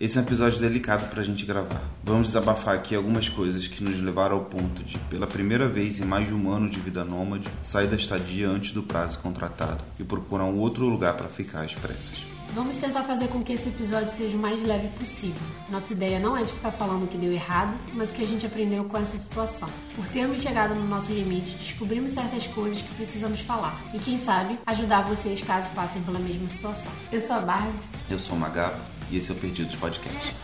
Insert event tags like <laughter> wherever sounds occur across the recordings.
Esse é um episódio delicado pra gente gravar. Vamos desabafar aqui algumas coisas que nos levaram ao ponto de, pela primeira vez em mais de um ano de vida nômade, sair da estadia antes do prazo contratado e procurar um outro lugar para ficar às pressas. Vamos tentar fazer com que esse episódio seja o mais leve possível. Nossa ideia não é de ficar falando o que deu errado, mas o que a gente aprendeu com essa situação. Por termos chegado no nosso limite, descobrimos certas coisas que precisamos falar. E quem sabe, ajudar vocês caso passem pela mesma situação. Eu sou a Barbs. Eu sou o Magabo e esse é o Perdidos Podcast.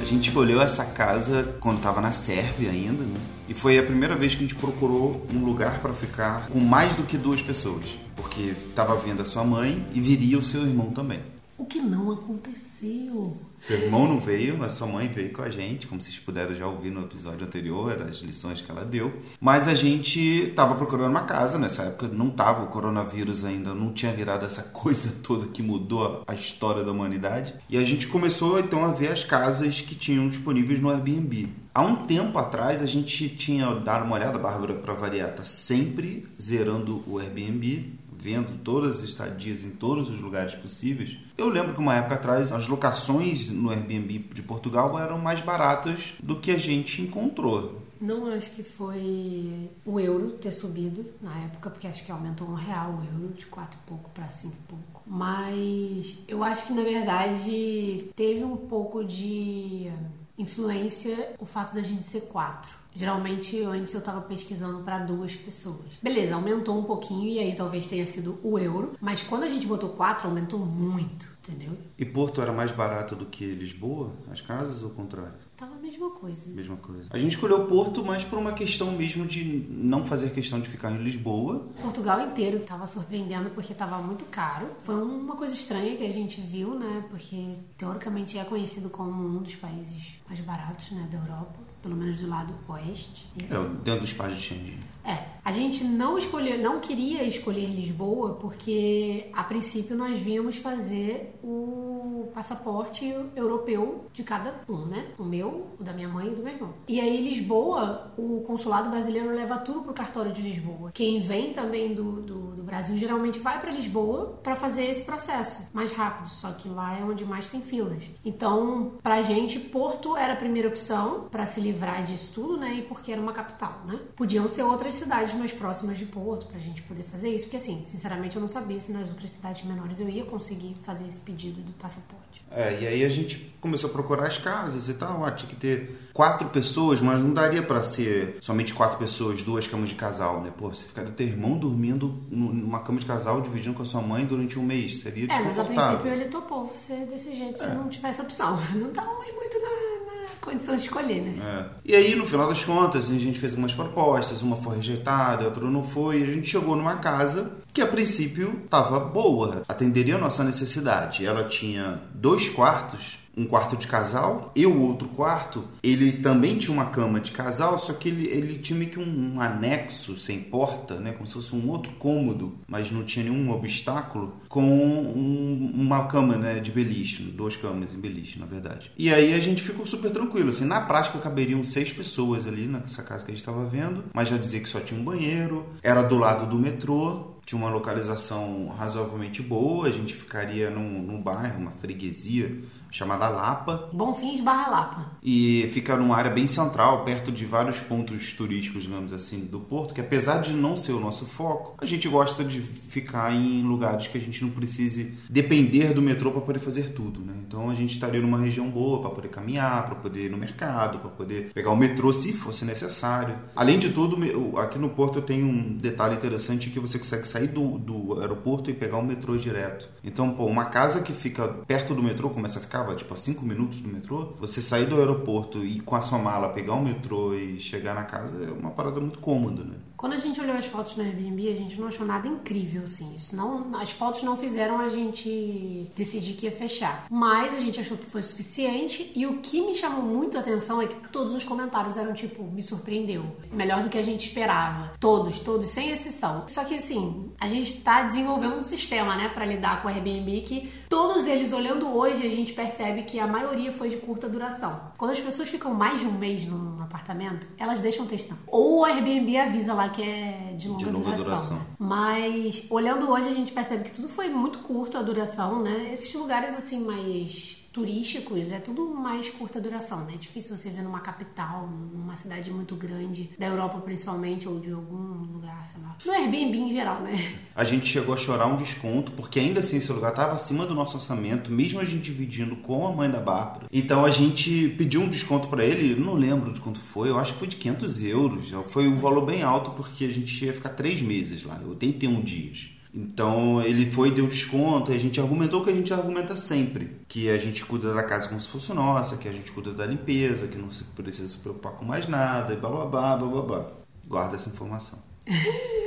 A gente escolheu essa casa quando estava na Sérvia ainda, né? E foi a primeira vez que a gente procurou um lugar para ficar com mais do que duas pessoas, porque estava vindo a sua mãe e viria o seu irmão também. O que não aconteceu? Seu irmão não veio, mas sua mãe veio com a gente, como vocês puderam já ouvir no episódio anterior, das lições que ela deu. Mas a gente estava procurando uma casa, nessa época não tava o coronavírus ainda, não tinha virado essa <laughs> coisa toda que mudou a história da humanidade. E a gente começou então a ver as casas que tinham disponíveis no Airbnb. Há um tempo atrás a gente tinha dado uma olhada, Bárbara, para variar, tá sempre zerando o Airbnb vendo todas as estadias em todos os lugares possíveis. Eu lembro que uma época atrás as locações no Airbnb de Portugal eram mais baratas do que a gente encontrou. Não acho que foi o euro ter subido na época, porque acho que aumentou um real o euro de quatro e pouco para cinco e pouco. Mas eu acho que na verdade teve um pouco de influência o fato da gente ser quatro. Geralmente antes eu estava pesquisando para duas pessoas. Beleza, aumentou um pouquinho e aí talvez tenha sido o euro, mas quando a gente botou quatro aumentou muito, entendeu? E Porto era mais barato do que Lisboa, as casas ou o contrário? Tava a mesma coisa. Mesma coisa. A gente escolheu Porto mais por uma questão mesmo de não fazer questão de ficar em Lisboa. Portugal inteiro tava surpreendendo porque tava muito caro. Foi uma coisa estranha que a gente viu, né? Porque teoricamente é conhecido como um dos países mais baratos, né, da Europa pelo menos do lado oeste. É, dentro dos países de Schengen. É. A gente não escolheu, não queria escolher Lisboa porque a princípio nós víamos fazer o passaporte europeu de cada um, né? O meu, o da minha mãe e do meu irmão. E aí Lisboa, o consulado brasileiro leva tudo pro cartório de Lisboa. Quem vem também do, do, do Brasil geralmente vai para Lisboa para fazer esse processo mais rápido, só que lá é onde mais tem filas. Então, pra gente, Porto era a primeira opção para se livrar disso tudo, né? E porque era uma capital, né? Podiam ser outras cidades mais próximas de Porto pra gente poder fazer isso, porque assim, sinceramente eu não sabia se nas outras cidades menores eu ia conseguir fazer esse pedido do passaporte. É, e aí a gente começou a procurar as casas e tal, ah, tinha que ter quatro pessoas, mas não daria para ser somente quatro pessoas, duas camas de casal, né? Pô, você ficaria teu irmão dormindo numa cama de casal, dividindo com a sua mãe durante um mês, seria É, mas a princípio ele topou você desse jeito, é. se não tivesse opção. <laughs> Não estávamos muito na condição de escolher, né? É. E aí, no final das contas, a gente fez algumas propostas, uma foi rejeitada, outra não foi, e a gente chegou numa casa que a princípio estava boa, atenderia a nossa necessidade. Ela tinha dois quartos um quarto de casal e o outro quarto, ele também tinha uma cama de casal, só que ele, ele tinha meio que um, anexo sem porta, né, como se fosse um outro cômodo, mas não tinha nenhum obstáculo, com um, uma cama né, de beliche, duas camas em beliche, na verdade. E aí a gente ficou super tranquilo, assim, na prática caberiam seis pessoas ali nessa casa que a gente estava vendo, mas já dizia que só tinha um banheiro, era do lado do metrô, tinha uma localização razoavelmente boa, a gente ficaria num, num bairro, uma freguesia chamada Lapa. Bonfins barra Lapa. E fica numa área bem central, perto de vários pontos turísticos, digamos assim, do Porto, que apesar de não ser o nosso foco, a gente gosta de ficar em lugares que a gente não precise depender do metrô para poder fazer tudo, né? Então a gente estaria numa região boa para poder caminhar, para poder ir no mercado, para poder pegar o metrô se fosse necessário. Além de tudo, aqui no Porto eu tenho um detalhe interessante que você consegue sair do, do aeroporto e pegar o metrô direto. Então, pô, uma casa que fica perto do metrô começa a ficar ficava tipo a 5 minutos do metrô, você sair do aeroporto e com a sua mala pegar o metrô e chegar na casa é uma parada muito cômoda, né? Quando a gente olhou as fotos no Airbnb, a gente não achou nada incrível, assim. Isso não, as fotos não fizeram a gente decidir que ia fechar. Mas a gente achou que foi suficiente. E o que me chamou muito a atenção é que todos os comentários eram tipo, me surpreendeu. Melhor do que a gente esperava. Todos, todos, sem exceção. Só que assim, a gente está desenvolvendo um sistema, né, para lidar com o Airbnb que todos eles olhando hoje, a gente percebe que a maioria foi de curta duração. Quando as pessoas ficam mais de um mês num apartamento, elas deixam testando. Ou o Airbnb avisa lá que é de longa, De longa duração. duração. né? Mas olhando hoje a gente percebe que tudo foi muito curto a duração, né? Esses lugares assim mais turísticos é tudo mais curta duração, né? É difícil você ver numa capital, numa cidade muito grande, da Europa principalmente, ou de algum lugar, sei lá. No Airbnb em geral, né? A gente chegou a chorar um desconto, porque ainda assim esse lugar estava acima do nosso orçamento, mesmo a gente dividindo com a mãe da Bárbara. Então a gente pediu um desconto para ele, não lembro de quanto foi, eu acho que foi de 500 euros. Foi um valor bem alto, porque a gente ia ficar três meses lá, 81 dias. Então ele foi deu desconto e a gente argumentou o que a gente argumenta sempre, que a gente cuida da casa como se fosse nossa, que a gente cuida da limpeza, que não se precisa se preocupar com mais nada, e blá blá blá blá blá blá. Guarda essa informação. <laughs>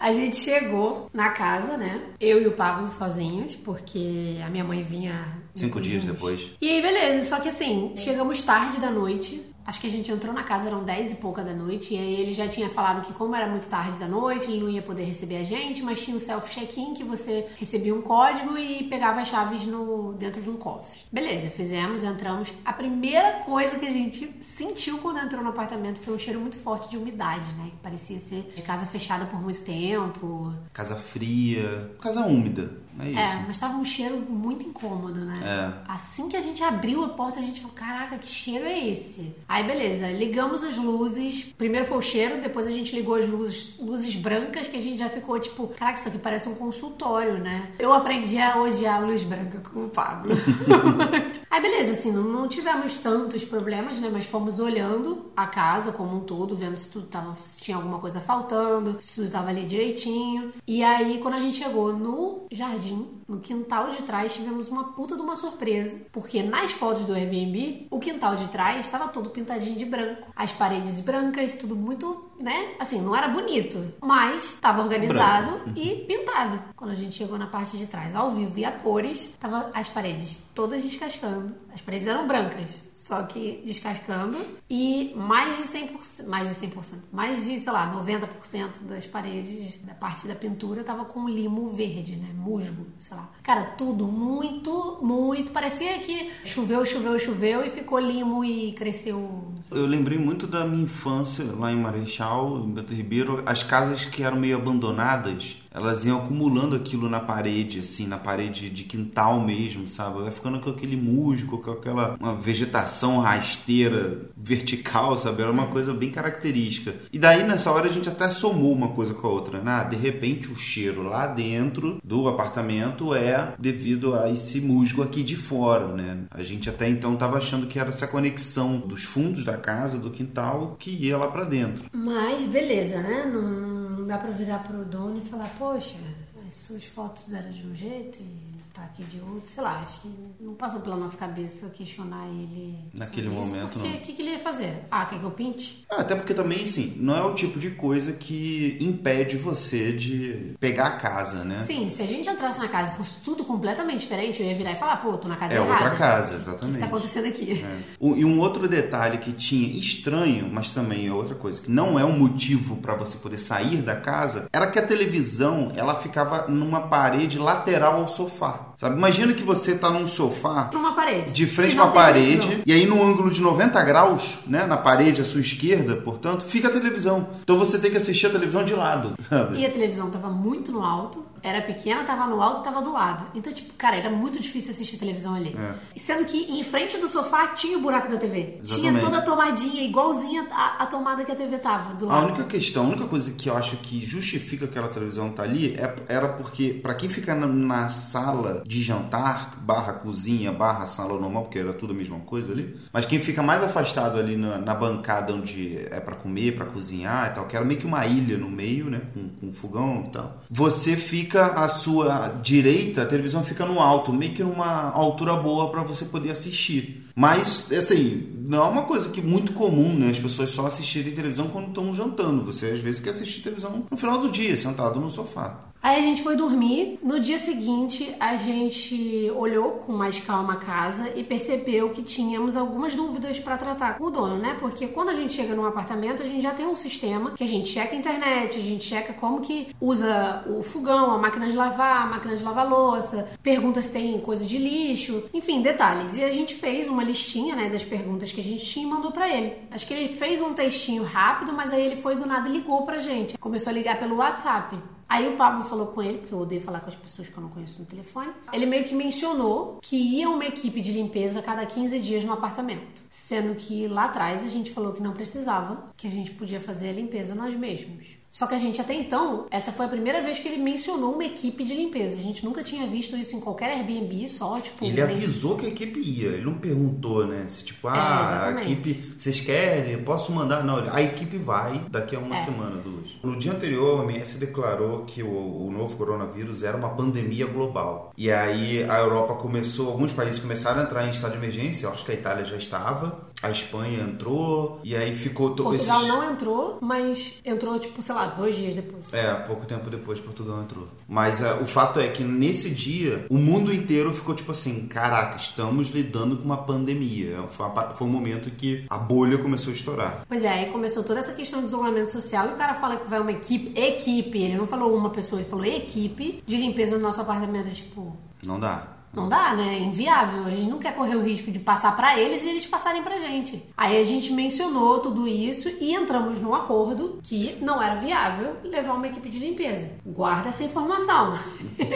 A gente chegou na casa, né? Eu e o Pablo sozinhos, porque a minha mãe vinha. Cinco dias depois. E aí, beleza. Só que assim, chegamos tarde da noite. Acho que a gente entrou na casa, eram 10 e pouca da noite. E aí ele já tinha falado que, como era muito tarde da noite, ele não ia poder receber a gente, mas tinha o self-check-in que você recebia um código e pegava as chaves no, dentro de um cofre. Beleza, fizemos, entramos. A primeira coisa que a gente sentiu quando entrou no apartamento foi um cheiro muito forte de umidade, né? Parecia ser de casa fechada por muito tempo. Casa fria, casa úmida, é isso. É, mas tava um cheiro muito incômodo, né? É. Assim que a gente abriu a porta, a gente falou: caraca, que cheiro é esse? Aí, beleza, ligamos as luzes. Primeiro foi o cheiro, depois a gente ligou as luzes, luzes brancas, que a gente já ficou tipo: caraca, isso aqui parece um consultório, né? Eu aprendi a odiar a luz branca com o Pablo. <laughs> Aí, beleza, assim, não, não tivemos tantos problemas, né? Mas fomos olhando a casa como um todo, vendo se tudo tava, se tinha alguma coisa faltando, se tudo tava ali direitinho. E aí, quando a gente chegou no jardim, no quintal de trás, tivemos uma puta de uma surpresa. Porque nas fotos do Airbnb, o quintal de trás estava todo pintadinho de branco. As paredes brancas, tudo muito, né? Assim, não era bonito, mas estava organizado e pintado. Quando a gente chegou na parte de trás, ao vivo e a cores, tava as paredes todas descascando. As paredes eram brancas, só que descascando e mais de 100%, mais de 100%, mais de, sei lá, 90% das paredes da parte da pintura tava com limo verde, né? Musgo, sei lá. Cara, tudo muito, muito, parecia que choveu, choveu, choveu e ficou limo e cresceu Eu lembrei muito da minha infância lá em Marechal, em Beto Ribeiro. As casas que eram meio abandonadas, elas iam acumulando aquilo na parede, assim, na parede de quintal mesmo, sabe? Vai ficando com aquele musgo, com aquela uma vegetação rasteira, vertical, sabe? Era uma coisa bem característica. E daí, nessa hora, a gente até somou uma coisa com a outra, né? Ah, de repente, o cheiro lá dentro do apartamento é devido a esse musgo aqui de fora, né? A gente até então tava achando que era essa conexão dos fundos da casa, do quintal, que ia lá pra dentro. Mas beleza, né? Não, dá pra virar pro dono e falar, poxa, as suas fotos eram de um jeito e tá aqui de outro. Sei lá, acho que não passou pela nossa cabeça questionar ele. Naquele isso, momento, Porque não. o que, que ele ia fazer? Ah, quer que eu pinte? Ah, até porque também, assim, não é o tipo de coisa que impede você de pegar a casa, né? Sim, se a gente entrasse na casa e fosse tudo completamente diferente, eu ia virar e falar, pô, tô na casa É errada. outra casa, O que, exatamente. que tá acontecendo aqui? É. O- E um outro detalhe que tinha estranho, mas também é outra coisa, que não é um motivo para você poder sair da casa, era que a televisão ela ficava numa parede lateral ao sofá. Sabe? Imagina que você tá num sofá uma parede. de frente pra tem parede, televisão. e aí no ângulo de 90 graus, né, na parede à sua esquerda, portanto, fica a televisão. Então você tem que assistir a televisão de lado, <laughs> sabe? E a televisão tava muito no alto, era pequena, tava no alto e tava do lado. Então, tipo, cara, era muito difícil assistir televisão ali. É. Sendo que em frente do sofá tinha o buraco da TV. Tinha Exatamente. toda a tomadinha, igualzinha a, a tomada que a TV tava, do A lado. única questão, a única coisa que eu acho que justifica aquela televisão estar ali é, era porque, pra quem fica na, na sala de jantar, barra cozinha, barra sala normal, porque era tudo a mesma coisa ali, mas quem fica mais afastado ali na, na bancada onde é pra comer, pra cozinhar e tal, que era meio que uma ilha no meio, né, com, com fogão e tal, você fica à sua direita, a televisão fica no alto, meio que numa altura boa pra você poder assistir. Mas, assim, não é uma coisa que muito comum, né? As pessoas só assistirem televisão quando estão jantando. Você às vezes quer assistir televisão no final do dia, sentado no sofá. Aí a gente foi dormir. No dia seguinte, a gente olhou com mais calma a casa e percebeu que tínhamos algumas dúvidas para tratar com o dono, né? Porque quando a gente chega num apartamento, a gente já tem um sistema que a gente checa a internet, a gente checa como que usa o fogão, a máquina de lavar, a máquina de lavar louça, pergunta se tem coisa de lixo, enfim, detalhes. E a gente fez uma listinha, né, das perguntas que a gente tinha e mandou para ele. Acho que ele fez um textinho rápido, mas aí ele foi do nada e ligou pra gente. Começou a ligar pelo WhatsApp. Aí o Pablo falou com ele, porque eu odeio falar com as pessoas que eu não conheço no telefone. Ele meio que mencionou que ia uma equipe de limpeza cada 15 dias no apartamento. Sendo que lá atrás a gente falou que não precisava, que a gente podia fazer a limpeza nós mesmos. Só que a gente até então, essa foi a primeira vez que ele mencionou uma equipe de limpeza. A gente nunca tinha visto isso em qualquer Airbnb, só tipo. Ele avisou que a equipe ia, ele não perguntou, né? Se tipo, ah, é, a equipe, vocês querem? Posso mandar? Não, a equipe vai daqui a uma é. semana, duas. No dia anterior, a OMS declarou que o, o novo coronavírus era uma pandemia global. E aí a Europa começou, alguns países começaram a entrar em estado de emergência, eu acho que a Itália já estava, a Espanha entrou, e aí ficou. Portugal esses... não entrou, mas entrou, tipo, sei lá, dois dias depois. É, pouco tempo depois Portugal entrou. Mas uh, o fato é que nesse dia, o mundo inteiro ficou tipo assim: caraca, estamos lidando com uma pandemia. Foi, uma, foi um momento que a bolha começou a estourar. Pois é, aí começou toda essa questão de isolamento social e o cara fala que vai uma equipe, equipe, ele não falou uma pessoa, ele falou equipe de limpeza no nosso apartamento. Tipo. Não dá. Não dá, né? É inviável. A gente não quer correr o risco de passar para eles e eles passarem pra gente. Aí a gente mencionou tudo isso e entramos num acordo que não era viável levar uma equipe de limpeza. Guarda essa informação.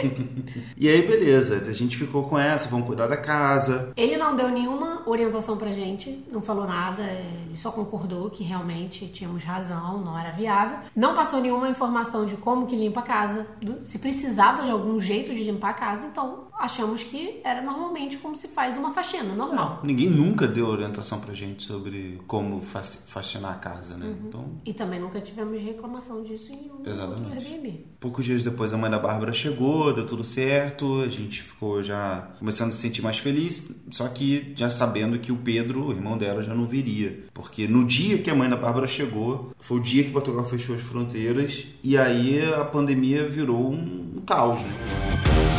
<laughs> e aí, beleza. A gente ficou com essa, vamos cuidar da casa. Ele não deu nenhuma orientação pra gente, não falou nada, ele só concordou que realmente tínhamos razão, não era viável. Não passou nenhuma informação de como que limpa a casa, se precisava de algum jeito de limpar a casa, então achamos que era normalmente como se faz uma faxina, normal. Não, ninguém nunca deu orientação pra gente sobre como faxinar a casa, né? Uhum. Então... E também nunca tivemos reclamação disso em um Exatamente. Airbnb. Poucos dias depois a mãe da Bárbara chegou, deu tudo certo, a gente ficou já começando a se sentir mais feliz, só que já sabendo que o Pedro, o irmão dela, já não viria. Porque no dia que a mãe da Bárbara chegou, foi o dia que Portugal fechou as fronteiras e aí a pandemia virou um caos, né?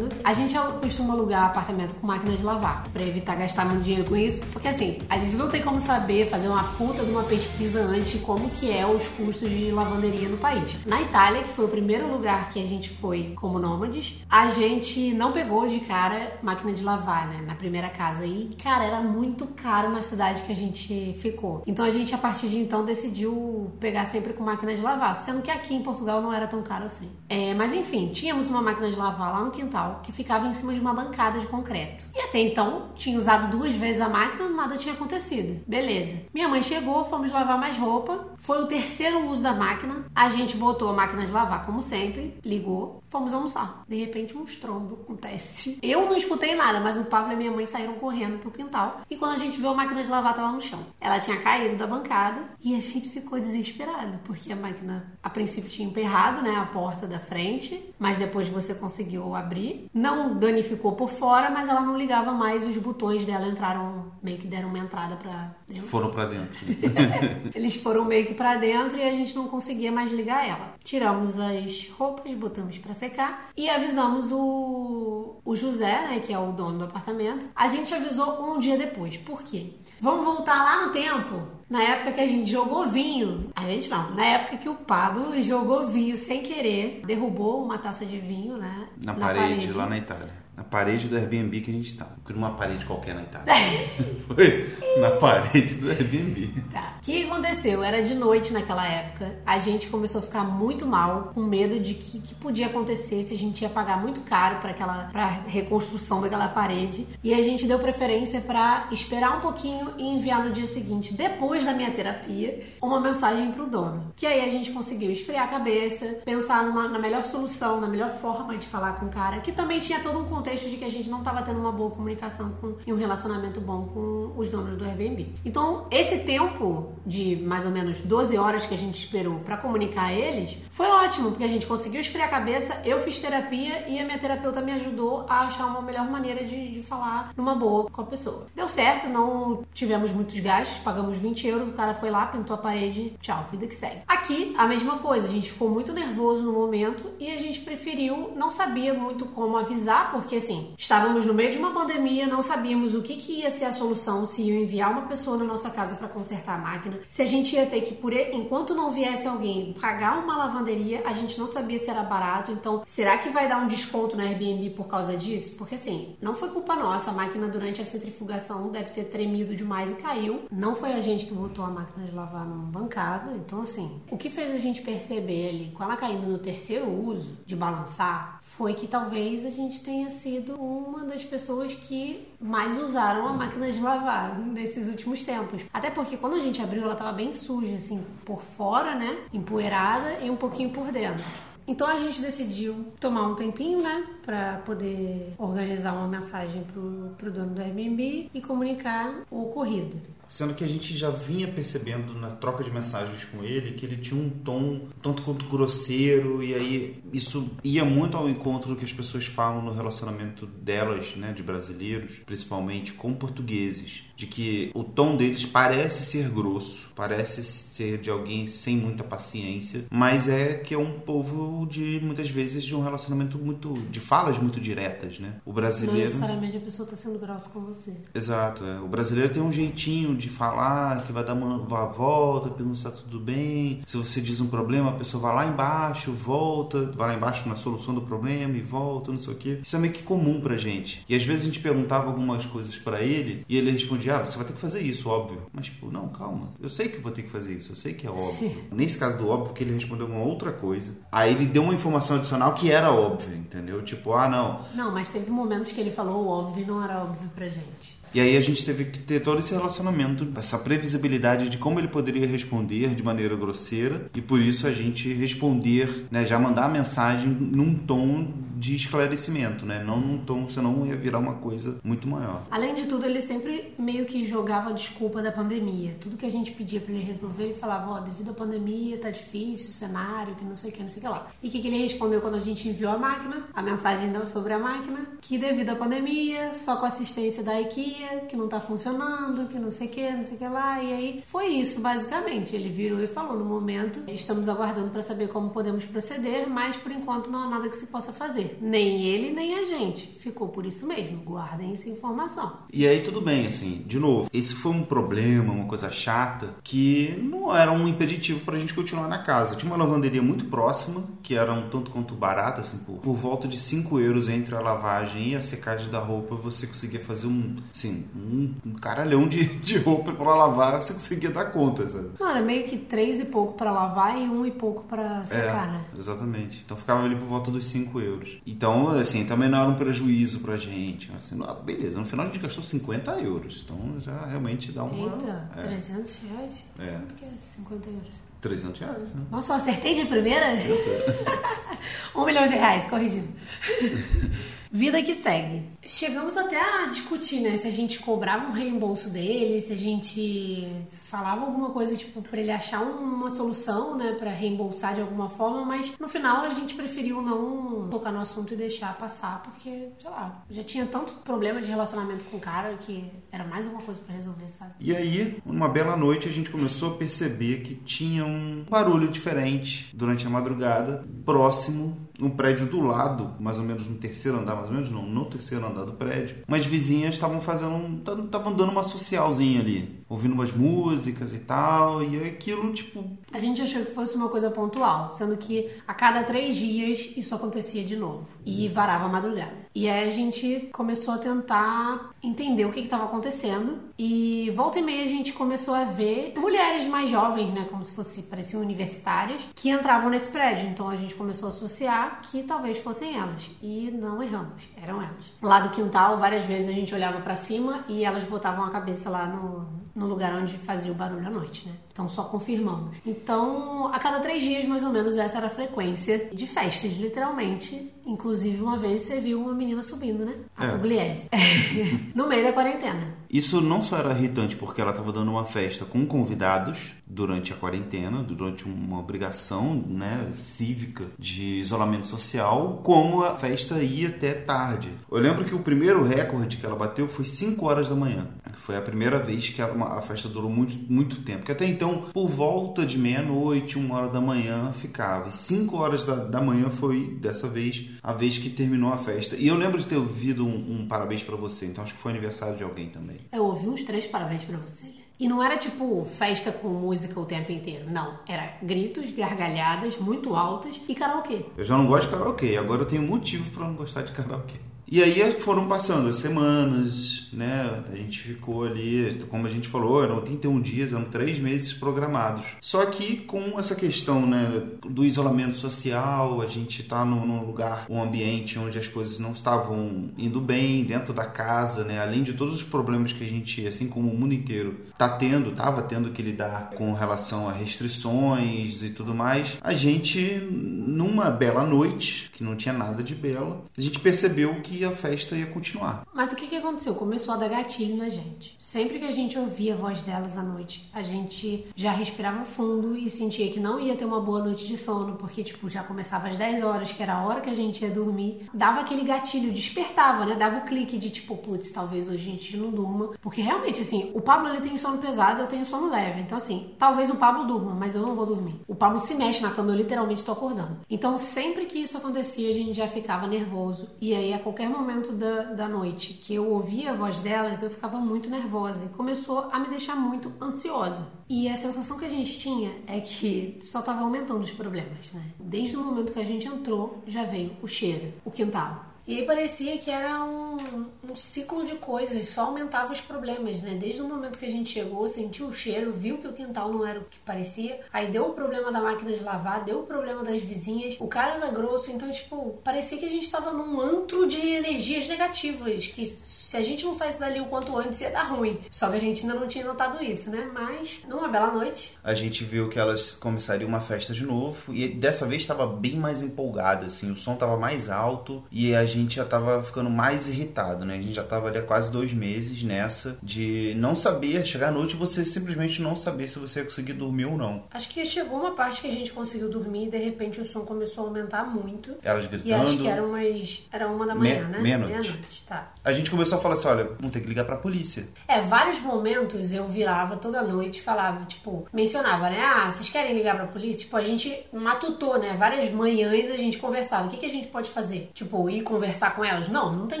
A gente costuma alugar apartamento com máquina de lavar, para evitar gastar muito dinheiro com isso, porque assim, a gente não tem como saber fazer uma puta de uma pesquisa antes como que é os custos de lavanderia no país. Na Itália, que foi o primeiro lugar que a gente foi como nômades, a gente não pegou de cara máquina de lavar, né, na primeira casa e, cara, era muito caro na cidade que a gente ficou. Então a gente a partir de então decidiu pegar sempre com máquina de lavar, sendo que aqui em Portugal não era tão caro assim. É, mas enfim, tínhamos uma máquina de lavar lá no quintal que ficava em cima de uma bancada de concreto. E até então, tinha usado duas vezes a máquina, nada tinha acontecido. Beleza. Minha mãe chegou, fomos lavar mais roupa. Foi o terceiro uso da máquina. A gente botou a máquina de lavar, como sempre, ligou, fomos almoçar. De repente, um estrondo acontece. Eu não escutei nada, mas o Pablo e minha mãe saíram correndo pro quintal. E quando a gente viu a máquina de lavar, tava no chão. Ela tinha caído da bancada e a gente ficou desesperado, porque a máquina, a princípio, tinha emperrado, né, a porta da frente, mas depois você conseguiu abrir. Não não danificou por fora, mas ela não ligava mais, os botões dela entraram, meio que deram uma entrada para dentro. Foram para dentro. <laughs> Eles foram meio que para dentro e a gente não conseguia mais ligar ela. Tiramos as roupas, botamos para secar e avisamos o, o José, né, que é o dono do apartamento. A gente avisou um dia depois. Por quê? Vamos voltar lá no tempo na época que a gente jogou vinho, a gente não, na época que o Pablo jogou vinho sem querer, derrubou uma taça de vinho, né? Na, na parede, parede, lá na Itália na parede do Airbnb que a gente estava. Porque numa parede qualquer na Itália. <laughs> Foi na parede do Airbnb. Tá. O que aconteceu? Era de noite naquela época. A gente começou a ficar muito mal, com medo de que, que podia acontecer se a gente ia pagar muito caro para aquela pra reconstrução daquela parede. E a gente deu preferência para esperar um pouquinho e enviar no dia seguinte, depois da minha terapia, uma mensagem pro dono. Que aí a gente conseguiu esfriar a cabeça, pensar numa, na melhor solução, na melhor forma de falar com o cara, que também tinha todo um contexto contexto de que a gente não estava tendo uma boa comunicação com, e um relacionamento bom com os donos do Airbnb. Então, esse tempo de mais ou menos 12 horas que a gente esperou para comunicar a eles foi ótimo, porque a gente conseguiu esfriar a cabeça, eu fiz terapia e a minha terapeuta me ajudou a achar uma melhor maneira de, de falar numa boa com a pessoa. Deu certo, não tivemos muitos gastos, pagamos 20 euros, o cara foi lá, pintou a parede, tchau, vida que segue. Aqui, a mesma coisa, a gente ficou muito nervoso no momento e a gente preferiu, não sabia muito como avisar, porque assim, estávamos no meio de uma pandemia, não sabíamos o que, que ia ser a solução, se ia enviar uma pessoa na nossa casa para consertar a máquina, se a gente ia ter que, por enquanto não viesse alguém, pagar uma lavanderia, a gente não sabia se era barato, então será que vai dar um desconto no Airbnb por causa disso? Porque assim, não foi culpa nossa, a máquina durante a centrifugação deve ter tremido demais e caiu. Não foi a gente que botou a máquina de lavar num bancada, então assim, o que fez a gente perceber ali, com ela caindo no terceiro uso, de balançar, foi que talvez a gente tenha sido uma das pessoas que mais usaram a máquina de lavar nesses últimos tempos. Até porque quando a gente abriu, ela estava bem suja, assim, por fora, né? Empoeirada e um pouquinho por dentro. Então a gente decidiu tomar um tempinho, né, para poder organizar uma mensagem pro, pro dono do Airbnb e comunicar o ocorrido. Sendo que a gente já vinha percebendo na troca de mensagens com ele que ele tinha um tom tanto quanto grosseiro, e aí isso ia muito ao encontro do que as pessoas falam no relacionamento delas, né, de brasileiros, principalmente com portugueses, de que o tom deles parece ser grosso, parece ser de alguém sem muita paciência, mas é que é um povo de muitas vezes de um relacionamento muito de falas muito diretas, né? O brasileiro Não necessariamente a pessoa está sendo grossa com você. Exato, é. O brasileiro tem um jeitinho de falar, que vai dar uma, uma volta, perguntar se tá tudo bem. Se você diz um problema, a pessoa vai lá embaixo, volta, vai lá embaixo na solução do problema e volta, não sei o quê. Isso é meio que comum pra gente. E às vezes a gente perguntava algumas coisas para ele e ele respondia: Ah, você vai ter que fazer isso, óbvio. Mas, tipo, não, calma. Eu sei que vou ter que fazer isso, eu sei que é óbvio. <laughs> Nesse caso do óbvio, que ele respondeu uma outra coisa. Aí ele deu uma informação adicional que era óbvia, entendeu? Tipo, ah, não. Não, mas teve momentos que ele falou o óbvio e não era óbvio pra gente. E aí a gente teve que ter todo esse relacionamento, essa previsibilidade de como ele poderia responder de maneira grosseira e por isso a gente responder, né, já mandar a mensagem num tom de esclarecimento, né, não num tom, senão ia virar uma coisa muito maior. Além de tudo, ele sempre meio que jogava a desculpa da pandemia. Tudo que a gente pedia para ele resolver, ele falava, ó, oh, devido à pandemia tá difícil o cenário, que não sei o que, não sei o que lá. E o que, que ele respondeu quando a gente enviou a máquina? A mensagem sobre a máquina, que devido à pandemia, só com assistência da equipe que não tá funcionando, que não sei o que, não sei o que lá. E aí foi isso, basicamente. Ele virou e falou: no momento, estamos aguardando para saber como podemos proceder, mas por enquanto não há nada que se possa fazer. Nem ele, nem a gente. Ficou por isso mesmo. Guardem essa informação. E aí tudo bem, assim, de novo, esse foi um problema, uma coisa chata, que não era um impeditivo pra gente continuar na casa. Tinha uma lavanderia muito próxima, que era um tanto quanto barata, assim, por, por volta de 5 euros entre a lavagem e a secagem da roupa, você conseguia fazer um, assim, assim, um, um caralhão de, <laughs> de roupa pra lavar, você conseguia dar conta, sabe? Não, era meio que três e pouco pra lavar e um e pouco pra secar, é, né? Exatamente. Então ficava ali por volta dos 5 euros. Então, assim, também não era um prejuízo pra gente. Assim, beleza, no final a gente gastou 50 euros. Então já realmente dá uma. Eita, é. 300 reais? É. Quanto que é 50 euros? 300 reais, né? Nossa, eu acertei de primeira? <laughs> um milhão de reais, corrigindo. <laughs> Vida que segue. Chegamos até a discutir, né? Se a gente cobrava um reembolso dele, se a gente falava alguma coisa, tipo, pra ele achar uma solução, né? Pra reembolsar de alguma forma, mas no final a gente preferiu não tocar no assunto e deixar passar, porque, sei lá, já tinha tanto problema de relacionamento com o cara que era mais uma coisa para resolver, sabe? E aí, uma bela noite, a gente começou a perceber que tinha um barulho diferente durante a madrugada, próximo no prédio do lado, mais ou menos no terceiro andar, mais ou menos não, no terceiro andar do prédio, umas vizinhas estavam fazendo, estavam dando uma socialzinha ali, ouvindo umas músicas e tal, e aquilo tipo. A gente achou que fosse uma coisa pontual, sendo que a cada três dias isso acontecia de novo e varava a madrugada. E aí a gente começou a tentar entender o que estava acontecendo e volta e meia a gente começou a ver mulheres mais jovens, né, como se fosse pareciam universitárias, que entravam nesse prédio. Então a gente começou a associar que talvez fossem elas e não erramos, eram elas. Lá do quintal, várias vezes a gente olhava para cima e elas botavam a cabeça lá no, no lugar onde fazia o barulho à noite, né? Então só confirmamos. Então, a cada três dias, mais ou menos, essa era a frequência de festas, literalmente. Inclusive, uma vez você viu uma menina subindo, né? A é. Pugliese. <laughs> no meio da quarentena. Isso não só era irritante porque ela estava dando uma festa com convidados durante a quarentena, durante uma obrigação né, cívica de isolamento social, como a festa ia até tarde. Eu lembro que o primeiro recorde que ela bateu foi 5 horas da manhã. Foi a primeira vez que a, festa durou muito, muito tempo. Porque até então, por volta de meia-noite, uma hora da manhã, ficava. E cinco horas da, da manhã foi, dessa vez, a vez que terminou a festa. E eu lembro de ter ouvido um, um parabéns para você. Então acho que foi aniversário de alguém também. Eu ouvi uns três parabéns para você. E não era tipo festa com música o tempo inteiro. Não. Era gritos, gargalhadas muito altas e karaokê. Eu já não gosto de karaokê. Agora eu tenho motivo para não gostar de karaokê. E aí foram passando as semanas, né? A gente ficou ali, como a gente falou, eram 31 dias, eram três meses programados. Só que com essa questão, né, do isolamento social, a gente tá num, num lugar, um ambiente onde as coisas não estavam indo bem dentro da casa, né? Além de todos os problemas que a gente, assim como o mundo inteiro, tá tendo, tava tendo que lidar com relação a restrições e tudo mais, a gente, numa bela noite, que não tinha nada de bela, a gente percebeu que a festa ia continuar. Mas o que, que aconteceu? Começou a dar gatilho na gente. Sempre que a gente ouvia a voz delas à noite, a gente já respirava fundo e sentia que não ia ter uma boa noite de sono, porque, tipo, já começava às 10 horas, que era a hora que a gente ia dormir. Dava aquele gatilho, despertava, né? Dava o clique de, tipo, putz, talvez hoje a gente não durma. Porque realmente, assim, o Pablo ele tem sono pesado, eu tenho sono leve. Então, assim, talvez o Pablo durma, mas eu não vou dormir. O Pablo se mexe na cama, eu literalmente tô acordando. Então, sempre que isso acontecia, a gente já ficava nervoso. E aí, a qualquer momento da, da noite que eu ouvia a voz delas, eu ficava muito nervosa e começou a me deixar muito ansiosa. E a sensação que a gente tinha é que só estava aumentando os problemas, né? Desde o momento que a gente entrou, já veio o cheiro, o quintal. E aí parecia que era um, um, ciclo de coisas, só aumentava os problemas, né? Desde o momento que a gente chegou, sentiu o cheiro, viu que o quintal não era o que parecia, aí deu o problema da máquina de lavar, deu o problema das vizinhas, o cara era grosso, então, tipo, parecia que a gente tava num antro de energias negativas, que se a gente não saísse dali o quanto antes ia dar ruim. Só que a gente ainda não tinha notado isso, né? Mas numa bela noite. A gente viu que elas começariam uma festa de novo e dessa vez estava bem mais empolgada, assim, o som estava mais alto e a gente já estava ficando mais irritado, né? A gente já estava ali há quase dois meses nessa de não saber, chegar à noite e você simplesmente não saber se você ia conseguir dormir ou não. Acho que chegou uma parte que a gente conseguiu dormir e de repente o som começou a aumentar muito. Elas gritando. E acho que era umas. Era uma da manhã, Me, né? Meia-noite. Meia-noite, tá. A gente começou só fala assim: olha, vamos ter que ligar pra polícia. É, vários momentos eu virava toda noite falava, tipo, mencionava, né? Ah, vocês querem ligar pra polícia? Tipo, a gente matutou, né? Várias manhãs a gente conversava. O que, que a gente pode fazer? Tipo, ir conversar com elas? Não, não tem